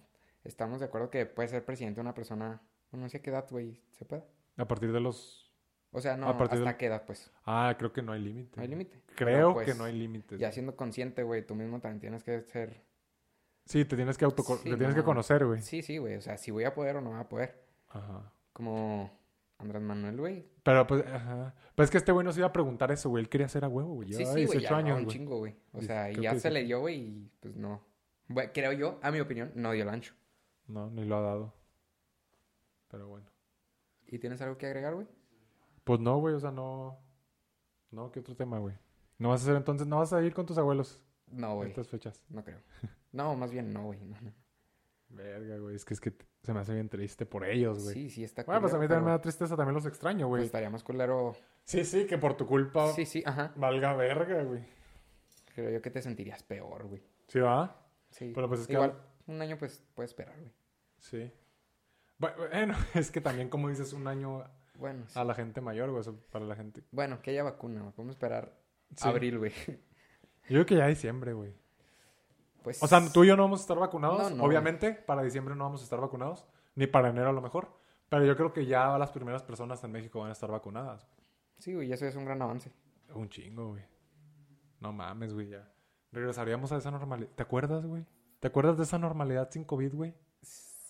estamos de acuerdo que puede ser presidente una persona... No sé qué edad, güey, se puede. A partir de los. O sea, no, A partir hasta del- qué edad, pues. Ah, creo que no hay límite. No hay límite. Creo que pues, no hay límites. Ya siendo consciente, güey, tú mismo también tienes que ser... Sí, te tienes que auto Sí, te tienes que no. conocer, güey. Sí, sí, güey. O sea, si voy a poder o no voy a poder. Ajá. Como Andrés Manuel, güey. Pero pues, ajá. Pues es que este güey nos iba a preguntar eso, güey. Él quería ser a huevo, güey. Sí, sí, güey. 18 Ya años, un güey. chingo, güey. O sea, ya se le dio, güey, y pues no. Bueno, creo yo, a mi opinión, no dio el ancho. No, ni lo ha dado. Pero bueno. ¿Y tienes algo que agregar, güey? Pues no, güey, o sea, no. No, ¿qué otro tema, güey? No vas a hacer entonces, no vas a ir con tus abuelos No, en güey. estas fechas. No creo. No, más bien no, güey. No, no. Verga, güey, es que es que se me hace bien triste por ellos, güey. Sí, sí, está bueno, pues a mí también me da tristeza, también los extraño, pues, güey. estaría más culero. Sí, sí, que por tu culpa Sí, sí, ajá. valga verga, güey. Creo yo que te sentirías peor, güey. ¿Sí va? Sí. Pero pues es que- Igual, un año, pues, puedes esperar, güey. Sí. Bu- Bueno, es que también, como dices, un año Bueno, sí. a la gente mayor, güey, para la gente. Bueno, que haya vacuna, güey. Podemos esperar Sí. abril, güey. Yo creo que ya diciembre, güey. Pues... O sea, tú y yo no vamos a estar vacunados. No, no, Obviamente, para diciembre no vamos a estar vacunados. Ni para enero a lo mejor. Pero yo creo que ya las primeras personas en México van a estar vacunadas. Sí, güey, eso es un gran avance. Un chingo, güey. No mames, güey, ya. Regresaríamos a esa normalidad. ¿Te acuerdas, güey? ¿Te acuerdas de esa normalidad sin COVID, güey?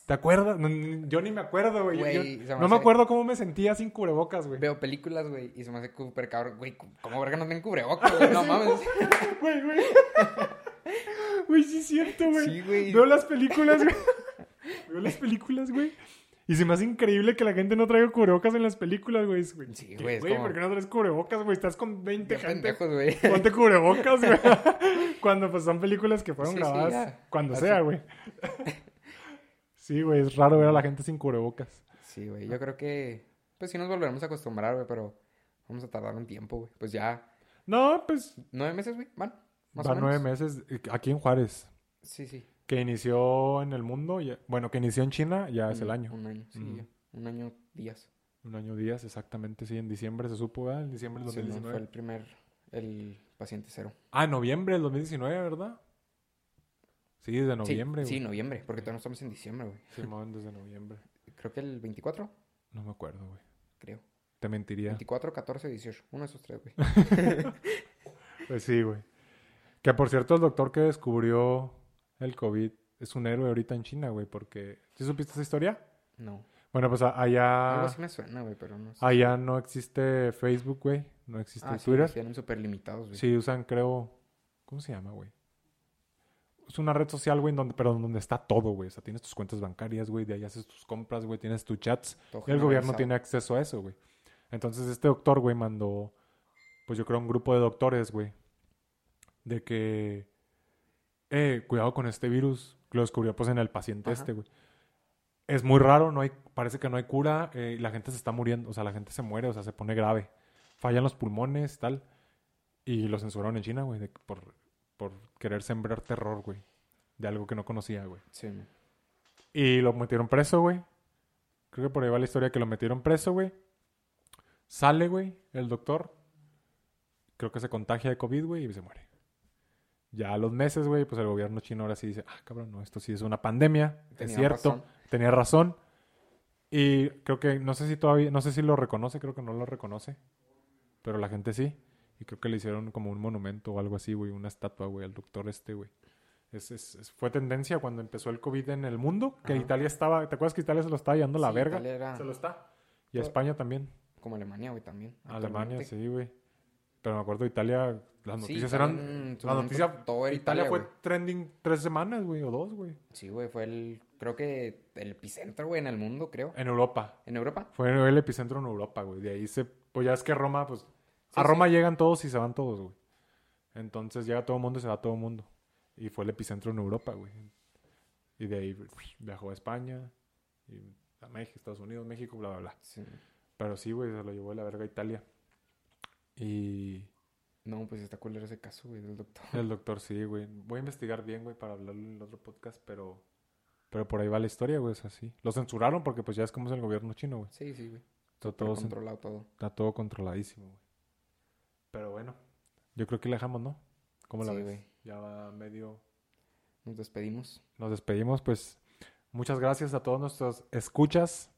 ¿Te acuerdas? No, yo ni me acuerdo, güey. Yo- Güey, yo- se me no me acuerdo cómo me sentía sin cubrebocas, güey. Veo películas, güey, y se me hace súper cabrón. Güey, ¿cómo verga no tienen cubrebocas, güey? No mames. Güey, güey. Güey, sí es cierto, güey. Sí, güey. Veo las películas, güey. Veo las películas, güey. Y se me hace increíble que la gente no traiga cubrebocas en las películas, güey. Sí, ¿qué, güey, Güey, como- ¿por qué no traes cubrebocas, güey? Estás con 20 Qué gente. pendejos, güey. Ponte cubrebocas, güey. Cuando pues son películas que fueron Sí, grabadas cuando Así. sea, güey. Sí, güey, es raro ver a la gente sin cubrebocas. Sí, güey, yo creo que... Pues sí nos volveremos a acostumbrar, güey, pero vamos a tardar un tiempo, güey. Pues ya... No, pues ¿Nueve meses, güey? ¿Van? Más o van nueve menos. meses aquí en Juárez. Sí, sí. Que inició en el mundo, ya- bueno, que inició en China, ya es Un- el año. Un año, sí. Un año, días. Un año días, exactamente, sí, en diciembre se supo, ¿verdad? En diciembre del Sí, no, 2019. fue el primer... El paciente cero. Ah, noviembre del 2019, ¿verdad? Sí, desde Sí, noviembre, Sí, güey. noviembre, porque todavía no estamos en diciembre, güey. Simón, desde noviembre. Creo que el 24, No me acuerdo, güey. creo. Te mentiría. 24, 14, 18. Uno de esos tres, güey. Pues sí, güey. Que por cierto, el doctor que descubrió el COVID es un héroe ahorita en China, güey, porque... ¿Sí supiste esa historia? No. Bueno, pues a- Algo allá... así me suena, güey, pero no sé. Allá no existe Facebook, güey. No existe Ah, sí, Twitter. los tienen súper limitados, güey. Sí, usan, creo. ¿Cómo se llama, güey? Es una red social, güey, donde, pero donde está todo, güey. O sea, tienes tus cuentas bancarias, güey, de ahí haces tus compras, güey, tienes tus chats. Todo Y el gobierno tiene acceso a eso, güey. Entonces, este doctor, güey, mandó, pues yo creo, un grupo de doctores, güey, de que, eh, cuidado con este virus. Lo descubrió, pues, en el paciente Ajá. este, güey. Es muy raro, no hay, parece que no hay cura, eh, y la gente se está muriendo, o sea, la gente se muere, o sea, se pone grave. Fallan los pulmones, tal. Y lo censuraron en China, güey, de- por, por querer sembrar terror, güey. De algo que no conocía, güey. Sí. Y lo metieron preso, güey. Creo que por ahí va la historia que lo metieron preso, güey. Sale, güey, el doctor. Creo que se contagia de COVID, güey, y se muere. Ya a los meses, güey, pues el gobierno chino ahora sí dice, ah, cabrón, no, esto sí es una pandemia. es Tenían cierto. razón. Tenía razón. Y creo que, no sé si todavía, no sé si lo reconoce, creo que no lo reconoce. Pero la gente sí. Y creo que le hicieron como un monumento o algo así, güey, una estatua, güey, al doctor este, güey. Es, es- es- fue tendencia cuando empezó el COVID en el mundo, que Ajá. Italia estaba, ¿te acuerdas que Italia se lo estaba llevando la Sí, verga? Italia era Se lo está. Y Todo- España también. como Alemania, güey, también. Alemania, sí, güey. Pero me acuerdo de Italia, las noticias eran... en La noticia... todo Italia, Italia, fue trending tres semanas, güey, o dos, güey. Sí, güey, fue el, creo que el epicentro, güey, en el mundo, creo. En Europa. ¿En Europa? Fue el epicentro en Europa, güey. De ahí se... Pues ya es que Roma, pues... a Sí, Roma llegan todos y se van todos, güey. Entonces llega todo el mundo y se va todo el mundo. Y fue el epicentro en Europa, güey. Y de ahí viajó a España, y a México, Estados Unidos, México, bla, bla, bla. Sí. Pero sí, güey, se lo llevó de la verga a Italia. Y No, pues está culero ese caso, güey, del doctor. el doctor sí, güey. Voy a investigar bien, güey, para hablarlo en el otro podcast, pero... Pero por ahí va la historia, güey, es así. Lo censuraron porque pues ya es como es el gobierno chino, güey. Sí, sí, güey. Está todo, controlado todo. está todo controladísimo, güey. Pero bueno, yo creo que le dejamos, ¿no? ¿Cómo la ves? güey. Ya va medio... Nos despedimos. Nos despedimos, pues muchas gracias a todos nuestros escuchas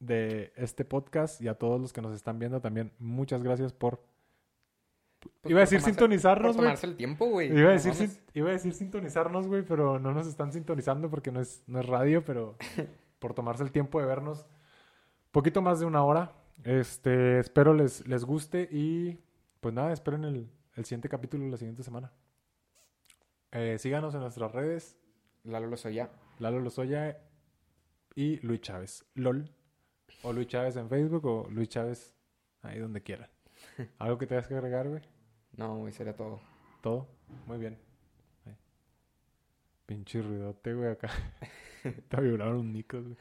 de este podcast y a todos los que nos están viendo también. Muchas gracias por... Pues Iba a decir tomarse- sintonizarnos, güey. tomarse el tiempo, güey. Iba no sin- iba a decir sintonizarnos, güey, pero no nos están sintonizando porque no es, no es radio, pero por tomarse el tiempo de vernos poquito más de una hora. Este, espero les, les guste y pues nada, esperen el, el siguiente capítulo la siguiente semana. Eh, síganos en nuestras redes, Lalo Lozoya. Lalo Lozoya y Luis Chávez. LOL. O Luis Chávez en Facebook o Luis Chávez ahí donde quieran. ¿Algo que tengas que agregar, güey? No, güey, sería todo. Todo. Muy bien. Ahí. Pinche ruidote, güey, acá. Te vibraron los micros, güey.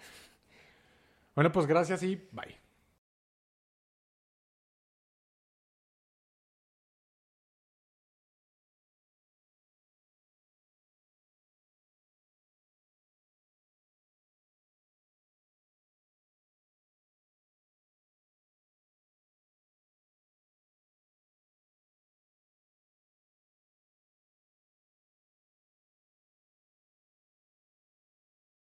Bueno, pues gracias y bye.